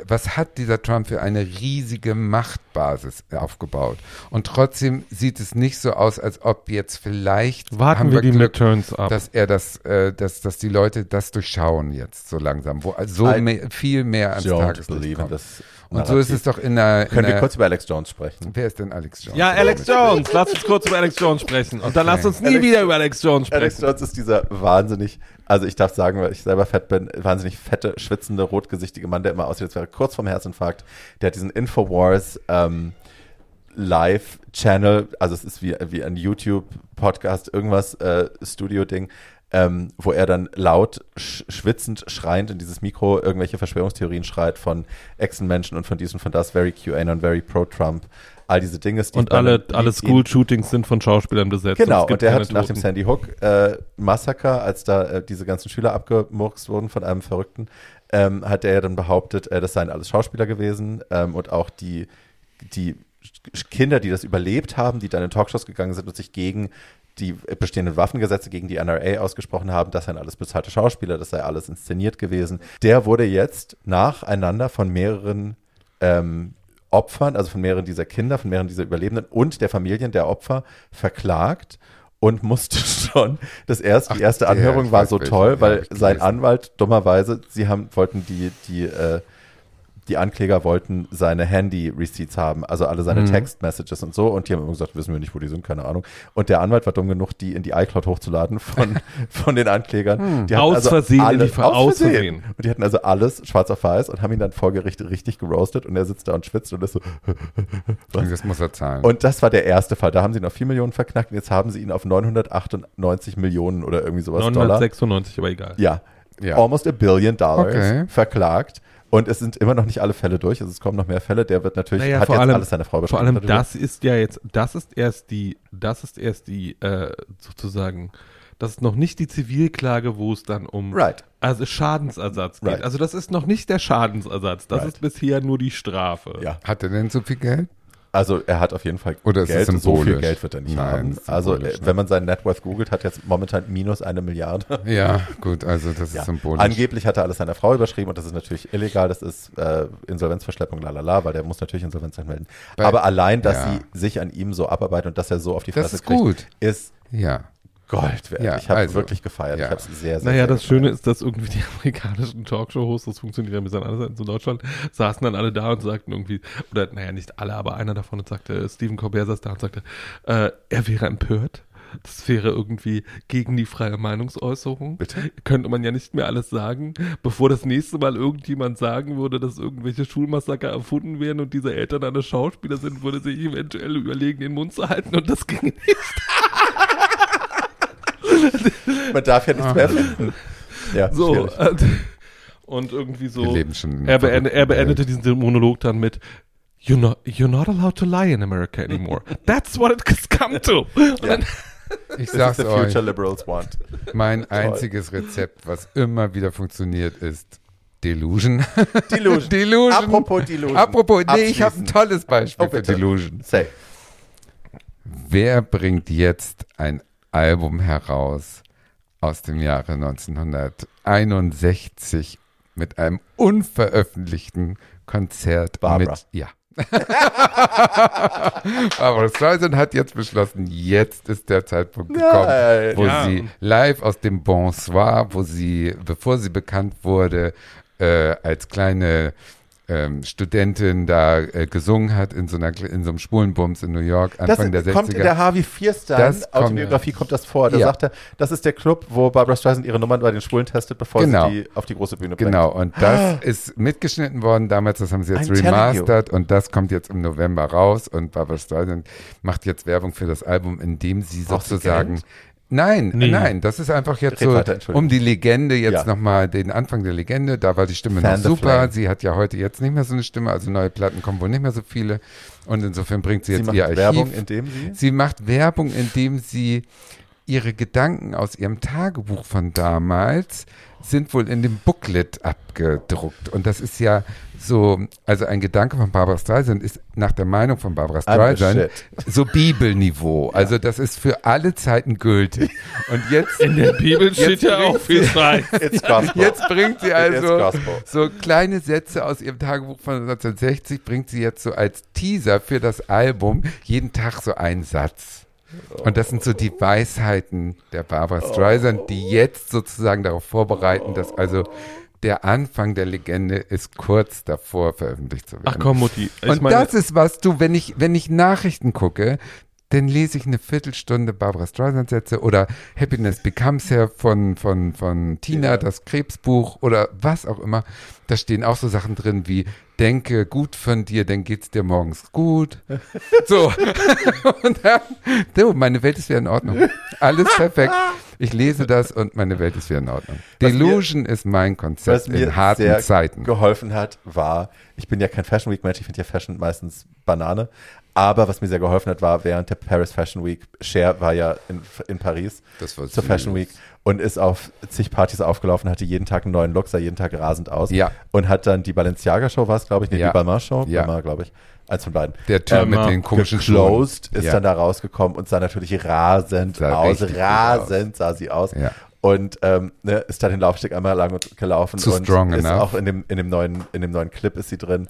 Was hat dieser Trump für eine riesige Machtbasis aufgebaut? Und trotzdem sieht es nicht so aus, als ob jetzt vielleicht Warten haben wir die Glück, ab. dass er das, äh, dass, dass die Leute das durchschauen jetzt so langsam, wo also so I mehr, viel mehr ans Tageslicht kommt. das Und so ist es doch in der, Können wir kurz über Alex Jones sprechen? Wer ist denn Alex Jones? ja, Alex Jones. Lass uns kurz über Alex Jones sprechen. Und dann lass uns nie Alex- wieder über Alex Jones sprechen. Alex Jones ist dieser wahnsinnig, also ich darf sagen, weil ich selber fett bin, wahnsinnig fette, schwitzende, rotgesichtige Mann, der immer aussieht, als wäre er kurz vorm Herzinfarkt. Der hat diesen Infowars ähm, Live-Channel, also es ist wie, wie ein YouTube-Podcast, irgendwas, äh, Studio-Ding, ähm, wo er dann laut, sch schwitzend, schreiend in dieses Mikro irgendwelche Verschwörungstheorien schreit von Echsenmenschen und von dies und von das, very QAnon, very pro-Trump, all diese Dinge. Steve Und alle, Bannon alle. School-Shootings sind von Schauspielern besetzt. Genau, gibt und der hat nach dem Toten. Sandy Hook äh, als da äh, diese ganzen Schüler abgemurkst wurden von einem Verrückten, ähm, hat er dann behauptet, äh, das seien alles Schauspieler gewesen ähm, und auch die, die Kinder, die das überlebt haben, die dann in Talkshows gegangen sind und sich gegen die bestehenden Waffengesetze gegen die NRA ausgesprochen haben, das seien alles bezahlte Schauspieler, das sei alles inszeniert gewesen. Der wurde jetzt nacheinander von mehreren ähm, Opfern, also von mehreren dieser Kinder, von mehreren dieser Überlebenden und der Familien der Opfer verklagt und musste schon, das erste, die Ach, erste der, Anhörung ich war so welchen, toll, ja, weil sein. Anwalt dummerweise, sie haben, wollten die, die, äh, die Ankläger wollten seine Handy-Receipts haben, also alle seine Mhm. Text-Messages und so. Und die haben immer gesagt, wissen wir nicht, wo die sind, keine Ahnung. Und der Anwalt war dumm genug, die in die iCloud hochzuladen von, von den Anklägern. Die hatten Aus Versehen in alle, die Ver- aus Versehen. Und die hatten also alles schwarz auf weiß und haben ihn dann vor Gericht richtig geroastet und er sitzt da und schwitzt und ist so. Was? Und das muss er zahlen. Und das war der erste Fall. Da haben sie ihn auf 4 Millionen verknackt und jetzt haben sie ihn auf 998 Millionen oder irgendwie sowas Dollar. 996, aber egal. Ja, ja. almost a billion dollars Okay. verklagt. Und es sind immer noch nicht alle Fälle durch. Also es kommen noch mehr Fälle. Der wird natürlich, Naja, hat vor jetzt allem- alles seine Frau Vor besprochen allem darüber. das ist ja jetzt, das ist erst die, das ist erst die, äh, sozusagen, das ist noch nicht die Zivilklage, wo es dann um Right. also Schadensersatz geht. Right. Also das ist noch nicht der Schadensersatz, das Right. ist bisher nur die Strafe. Ja. Hat er denn so viel Geld? Also er hat auf jeden Fall Oder ist es Geld. So viel Geld wird er nicht Nein, haben. Also wenn man seinen Net Worth googelt, hat jetzt momentan minus eine Milliarde. Ja, gut, also das Ja. ist symbolisch. Angeblich hat er alles seiner Frau überschrieben und das ist natürlich illegal. Das ist äh, Insolvenzverschleppung, lalala, weil der muss natürlich Insolvenz anmelden. Bei- Aber allein, dass ja. sie sich an ihm so abarbeiten und dass er so auf die Das Fresse ist kriegt, gut. ist Ja. Gold wert. Ja, ich habe also, wirklich gefeiert. ja. Ich habe es sehr, sehr Naja, sehr das gefeiert. Schöne ist, dass irgendwie die amerikanischen Talkshow-Hosts, das funktioniert ja ein bisschen anders als in Deutschland, saßen dann alle da und sagten irgendwie, oder naja, nicht alle, aber einer davon und sagte, Stephen Colbert saß da und sagte, äh, er wäre empört. Das wäre irgendwie gegen die freie Meinungsäußerung. Bitte? Könnte man ja nicht mehr alles sagen, bevor das nächste Mal irgendjemand sagen würde, dass irgendwelche Schulmassaker erfunden werden und diese Eltern alle Schauspieler sind, würde sich eventuell überlegen, den Mund zu halten und das ginge nicht. Man darf ja nichts mehr finden. Ja, So, schwierig. äh, und irgendwie so. Wir leben schon in er, beende, er beendete diesen Monolog dann mit You're not, you're not allowed to lie in America anymore. That's what it's come to. Dann, Ich sag's the euch, future liberals want. mein einziges Rezept, was immer wieder funktioniert, ist Delusion. Delusion. Delusion. Apropos Delusion. Apropos, nee, ich habe ein tolles Beispiel Oh, für. Delusion. Say. Wer bringt jetzt ein Album heraus aus dem Jahre 1961 mit einem unveröffentlichten Konzert Barbara. mit ja. Barbara Streisand hat jetzt beschlossen, jetzt ist der Zeitpunkt gekommen, Nein. wo Ja. sie live aus dem Bonsoir, wo sie, bevor sie bekannt wurde, äh, als kleine ähm, Studentin da äh, gesungen hat in so, einer, in so einem Schwulenbums in New York, Das Anfang der 60er. kommt in der Harvey Fierstein Das kommt- Autobiografie kommt das vor. Da Ja. sagt er, das ist der Club, wo Barbara Streisand ihre Nummern bei den Schwulen testet, bevor Genau. sie die auf die große Bühne bringt. Genau, und das ist mitgeschnitten worden damals, das haben sie jetzt I'm remastert und das kommt jetzt im November raus und Barbara Streisand macht jetzt Werbung für das Album, indem sie Braucht sie sozusagen, Nein, Nee. nein, das ist einfach jetzt Red so, weiter, um die Legende jetzt Ja. nochmal, den Anfang der Legende, da war die Stimme Fan noch super. Flame. Sie hat ja heute jetzt nicht mehr so eine Stimme, also neue Platten kommen wohl nicht mehr so viele. Und insofern bringt sie Sie jetzt macht ihr Archiv. Werbung, indem sie. Sie macht Werbung, indem sie ihre Gedanken aus ihrem Tagebuch von damals sind wohl in dem Booklet abgedruckt. Und das ist ja so, also ein Gedanke von Barbara Streisand ist nach der Meinung von Barbara the Streisand so Bibelniveau. Also das ist für alle Zeiten gültig. Und jetzt, In der Bibel steht ja auch viel gospel. jetzt bringt sie also so kleine Sätze aus ihrem Tagebuch von 1960, bringt sie jetzt so als Teaser für das Album jeden Tag so einen Satz. Und das sind so die Weisheiten der Barbara Streisand, die jetzt sozusagen darauf vorbereiten, dass also der Anfang der Legende ist kurz davor veröffentlicht zu werden. Ach komm, Mutti. Ich Und das ist was du, wenn ich, wenn ich Nachrichten gucke, dann lese ich eine Viertelstunde Barbara Streisand Sätze oder Happiness Becomes Her von, von, von Tina, das Krebsbuch oder was auch immer. Da stehen auch so Sachen drin wie, denke gut von dir, dann geht's dir morgens gut. So. und dann, so, meine Welt ist wieder in Ordnung. Alles perfekt. Ich lese das und meine Welt ist wieder in Ordnung. Was mir- Delusion ist mein Konzept mir in harten sehr Zeiten. geholfen hat, war, ich bin ja kein Fashion Week Mensch, ich finde ja Fashion meistens Banane. Aber was mir sehr geholfen hat, war während der Paris Fashion Week, Cher war ja in, in Paris zur. Fashion Week und ist auf zig Partys aufgelaufen, hatte jeden Tag einen neuen Look, sah jeden Tag rasend aus. Ja. Und hat dann die Balenciaga Show, war es, glaube ich, nee, Ja. die Balmain Show, Ja. Balmain, glaube ich, eins von beiden. Der Typ Ähm, mit den komischen Schuhen. ist Ja. dann da rausgekommen und sah natürlich rasend Sah aus. Rasend sah sie aus. Ja. Und ähm, ne, ist dann den Laufsteg einmal lang gelaufen Zu und strong ist enough. auch in dem, in, dem neuen, in dem neuen Clip ist sie drin.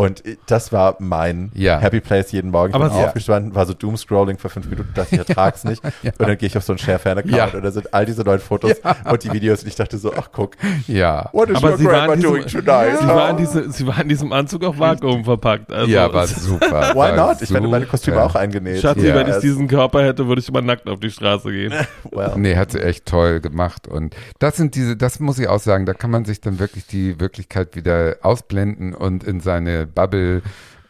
Und das war mein Ja. Happy Place jeden Morgen. Ich Aber bin sie- aufgestanden, war so Doomscrolling für fünf Minuten, dachte ich ertrag's nicht. Und dann gehe ich auf so einen Share-Fan-Account Ja. und da sind all diese neuen Fotos und die Videos und ich dachte so, ach guck, Ja. what is aber your sie grandma in doing diesem, tonight? sie, war in diese, sie war in diesem Anzug auf Vakuum verpackt. Also, ja, war super. Why not? Ich werde meine Kostüme auch eingenäht. Schatzi, Ja. wenn ich diesen Körper hätte, würde ich immer nackt auf die Straße gehen. well. Nee, hat sie echt toll gemacht. Und das sind diese, das muss ich auch sagen, da kann man sich dann wirklich die Wirklichkeit wieder ausblenden und in seine Bubble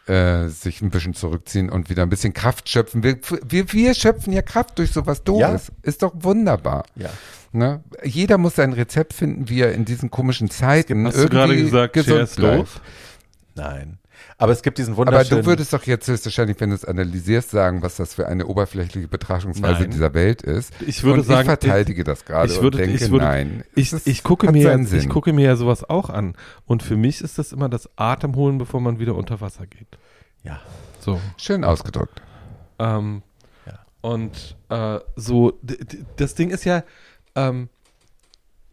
äh, sich ein bisschen zurückziehen und wieder ein bisschen Kraft schöpfen. Wir, wir, wir schöpfen ja Kraft durch sowas Doofes. Ist doch wunderbar. Ja. Ne? Jeder muss sein Rezept finden, wie er in diesen komischen Zeiten Hast du irgendwie gerade gesagt, gesund ist bleibt. doof? Nein. Aber es gibt diesen Aber wunderschönen... du würdest doch jetzt höchstwahrscheinlich, wenn du es analysierst, sagen, was das für eine oberflächliche Betrachtungsweise Nein. dieser Welt ist. Ich würde und sagen, ich verteidige das gerade ich würde- und denke, ich würde- nein. Ich, ich, gucke mir, ich gucke mir ja sowas auch an. Und für mich ist das immer das Atemholen, bevor man wieder unter Wasser geht. ja. So. Schön ausgedrückt. Ähm, Ja. Und äh, so, das Ding ist ja, ähm,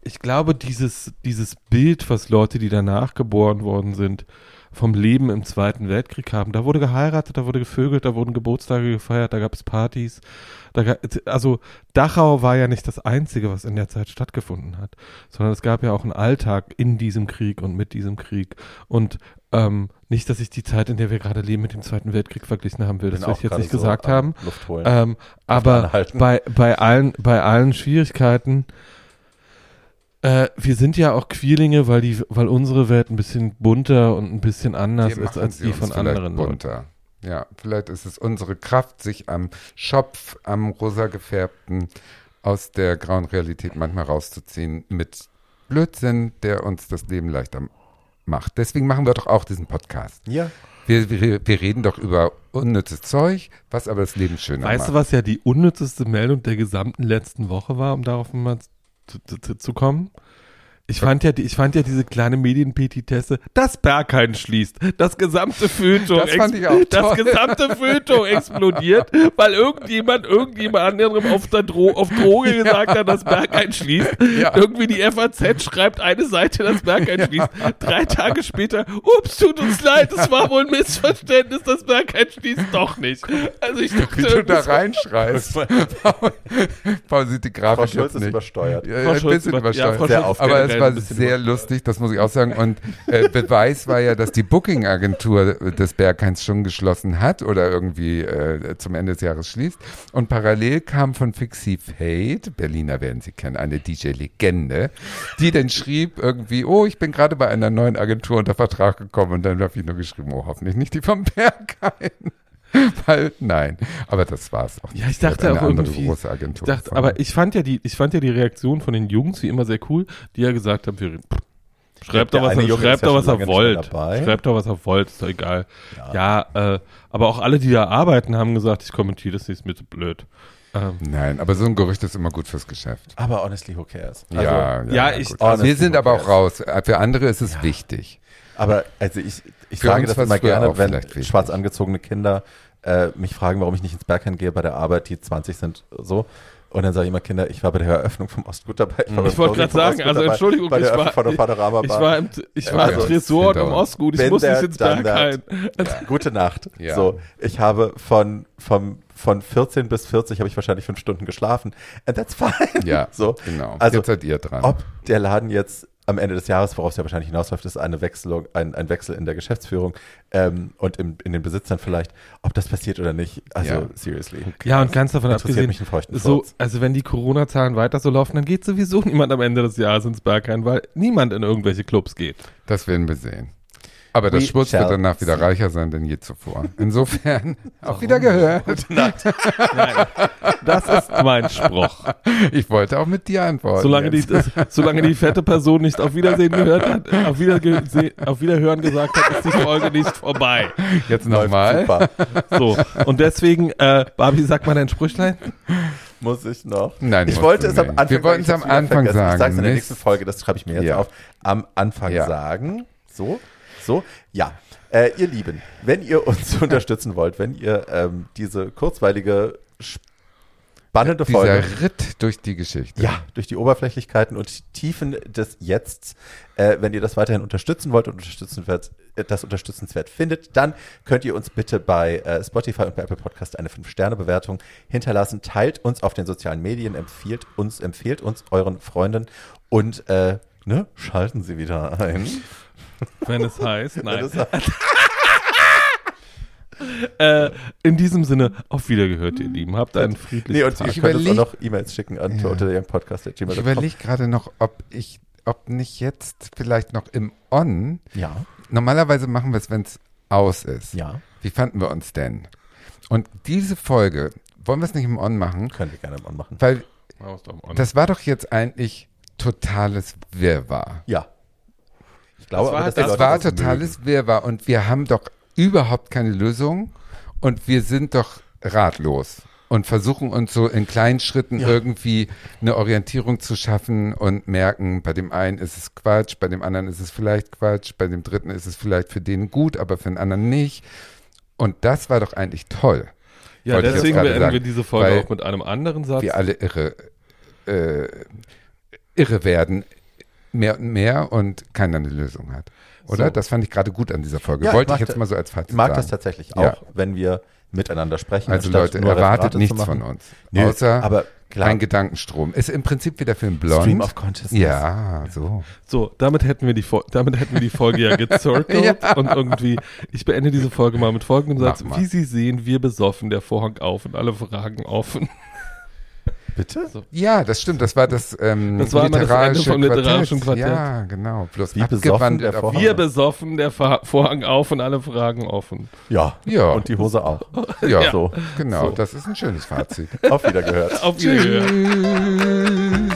ich glaube, dieses, dieses Bild, was Leute, die danach geboren worden sind, vom Leben im Zweiten Weltkrieg haben. Da wurde geheiratet, da wurde gevögelt, da wurden Geburtstage gefeiert, da gab es Partys. Da, also Dachau war ja nicht das Einzige, was in der Zeit stattgefunden hat, sondern es gab ja auch einen Alltag in diesem Krieg und mit diesem Krieg. Und ähm, nicht, dass ich die Zeit, in der wir gerade leben, mit dem Zweiten Weltkrieg verglichen haben will. Das will ich jetzt nicht so gesagt haben. Ähm, aber bei, bei, allen, bei allen Schwierigkeiten, äh, wir sind ja auch Queerlinge, weil, die, weil unsere Welt ein bisschen bunter und ein bisschen anders ist als die von anderen. Bunter. Ja, vielleicht ist es unsere Kraft, sich am Schopf, am rosa gefärbten aus der grauen Realität manchmal rauszuziehen mit Blödsinn, der uns das Leben leichter macht. Deswegen machen wir doch auch diesen Podcast. ja. Wir, wir, wir reden doch über unnützes Zeug, was aber das Leben schöner Weißt macht. du, was ja die unnützeste Meldung der gesamten letzten Woche war, um darauf mal zu, kommen? Ich fand ja, die, ich fand ja diese kleine Medienpetitesse, das Berghain schließt, das gesamte Feuilleton, Das fand ich auch das toll. gesamte Feuilleton explodiert, weil irgendjemand, irgendjemand anderem auf, der Dro auf Droge gesagt hat, das Berghain schließt. Ja. Irgendwie die FAZ schreibt eine Seite, das Berghain schließt. Drei Tage später, ups, tut uns leid, es war wohl ein Missverständnis, das Berghain schließt doch nicht. Also ich dachte, Wie du da reinschreist. Paul, sieht die Frau Grafik Schulz jetzt ist nicht. übersteuert. Ja, Frau ein Schulz bisschen über- ja, übersteuert. Frau Sehr Schulz aufgeregt. Aber generell war sehr lustig, das muss ich auch sagen. Und äh, Beweis war ja, dass die Booking-Agentur des Berghains schon geschlossen hat oder irgendwie äh, zum Ende des Jahres schließt. Und parallel kam von Fixie Fate, Berliner werden Sie kennen, eine DJ-Legende, die dann schrieb irgendwie, oh, ich bin gerade bei einer neuen Agentur unter Vertrag gekommen. Und dann habe ich nur geschrieben, oh, hoffentlich nicht die vom Berghain. Weil, nein, aber das war's auch. Ja, ich dachte eine auch andere irgendwie- große Agentur. Ich dachte, aber ich fand ja die, ich fand ja die Reaktion von den Jungs wie immer sehr cool, die ja gesagt haben, wir, schreibt doch was, er- schreibt ja doch schon was er wollt. Schreibt doch was er wollt, ist doch egal. Ja, äh, aber auch alle, die da arbeiten, haben gesagt, ich kommentiere das nicht, ist mir zu blöd. Ähm, Nein, aber so ein Gerücht ist immer gut fürs Geschäft. Aber honestly, who cares? ja, ja, ja, ich- honestly, Wir sind aber auch raus. Für andere ist es wichtig. Aber also ich, ich sage das immer gerne, wenn schwarz angezogene Kinder äh, mich fragen, warum ich nicht ins Bergheim gehe bei der Arbeit, die 20 sind, so. Und dann sage ich immer, Kinder, ich war bei der Eröffnung vom Ostgut dabei. war beim Ich wollte gerade sagen, also dabei, Entschuldigung, bei der ich war- ich Bar. war im, ich war Also, im Tresor im. Ostgut, ich muss nicht ins Bergheim. Gute Nacht. Ja. So, ich habe von, vom, von 14 bis 40 habe ich wahrscheinlich fünf Stunden geschlafen. And that's fine. Ja, So. genau. Also, Jetzt seid ihr dran. Ob der Laden jetzt am Ende des Jahres, worauf es ja wahrscheinlich hinausläuft, ist eine Wechselung, ein, ein Wechsel in der Geschäftsführung ähm, und im, in den Besitzern vielleicht, ob das passiert oder nicht. Also, Ja. seriously. Ja, und ganz davon abgesehen, mich so, also wenn die Corona-Zahlen weiter so laufen, dann geht sowieso niemand am Ende des Jahres ins Bergheim, weil niemand in irgendwelche Clubs geht. Das werden wir sehen. Aber der Schmutz wird danach wieder see. reicher sein denn je zuvor. Insofern, auf wieder gehört. Nein, das ist mein Spruch. Ich wollte auch mit dir antworten. Solange die, solange die fette Person nicht auf Wiedersehen gehört hat, auf, wieder auf Wiederhören gesagt hat, ist die Folge nicht vorbei. Jetzt nochmal. Super. So, und deswegen, äh, Barbie, sag mal dein Sprüchlein. Muss ich noch? Nein, ich wollte es am nicht. Anfang Wir wollten sagen, es am Anfang vergessen. Ich sagen. sag's in der nächsten Folge, das schreibe ich mir jetzt Ja. auf. Am Anfang Ja. sagen. So, so, ja. Äh, ihr Lieben, wenn ihr uns unterstützen wollt, wenn ihr ähm, diese kurzweilige, spannende Dieser Folge Ritt durch die Geschichte. ja, durch die Oberflächlichkeiten und Tiefen des Jetzt, äh, wenn ihr das weiterhin unterstützen wollt und unterstützenswert, äh, das unterstützenswert findet, dann könnt ihr uns bitte bei äh, Spotify und bei Apple Podcast eine 5-Sterne-Bewertung hinterlassen. Teilt uns auf den sozialen Medien, empfiehlt uns, empfehlt uns euren Freunden und äh, ne, schalten sie wieder ein. Wenn es heißt, nein. Das ist- Äh, in diesem Sinne, auf Wiedergehört, ihr Lieben. Habt einen friedlichen Nee, und Tag. Ich könnt uns auch überleg- noch E-Mails schicken an Ja. ja. Podcast Ich überlege gerade noch, ob ich, ob nicht jetzt vielleicht noch im On. Ja, Normalerweise machen wir es, wenn es aus ist. ja, Wie fanden wir uns denn? Und diese Folge, wollen wir es nicht im On machen? können wir gerne mal machen. Weil On. das war doch jetzt eigentlich totales Wirrwarr. Ja. Glaube, Das war aber, war das mögen. totales Wirrwarr und wir haben doch überhaupt keine Lösung und wir sind doch ratlos und versuchen uns so in kleinen Schritten Ja. irgendwie eine Orientierung zu schaffen und merken, bei dem einen ist es Quatsch, bei dem anderen ist es vielleicht Quatsch, bei dem dritten ist es vielleicht für den gut, aber für den anderen nicht. Und das war doch eigentlich toll. ja, deswegen beenden wir sagen, diese Folge auch mit einem anderen Satz. Wir alle irre, äh, irre werden, mehr und mehr und keiner eine Lösung hat. Oder? So. Das fand ich gerade gut an dieser Folge. Ja, ich Wollte mag ich jetzt mal so als Fazit Ich mag sagen. das tatsächlich Ja. auch, wenn wir miteinander sprechen. Also Leute, nur erwartet Referate nichts von uns. Nö, außer aber klar, ein Gedankenstrom. Ist im Prinzip wie der Film Blond. Stream of Consciousness. ja, so. So, damit hätten wir die, Fol- damit hätten wir die Folge ja gezirkelt Ja. und irgendwie, ich beende diese Folge mal mit folgendem Satz. Wie Sie sehen, wir besoffen, der Vorhang auf und alle Fragen offen. Bitte? Ja, das stimmt. Das war das, ähm, Das war immer das Ende vom literarischen Quartett. Ja, genau. Bloß Wie besoffen der Vorhang. Wir besoffen, der Vorhang auf und alle Fragen offen. Ja. Ja. Und die Hose auch. Ja, So. genau. So. Das ist ein schönes Fazit. Auf Wiedergehört. Auf Wiederhören. Tschüss.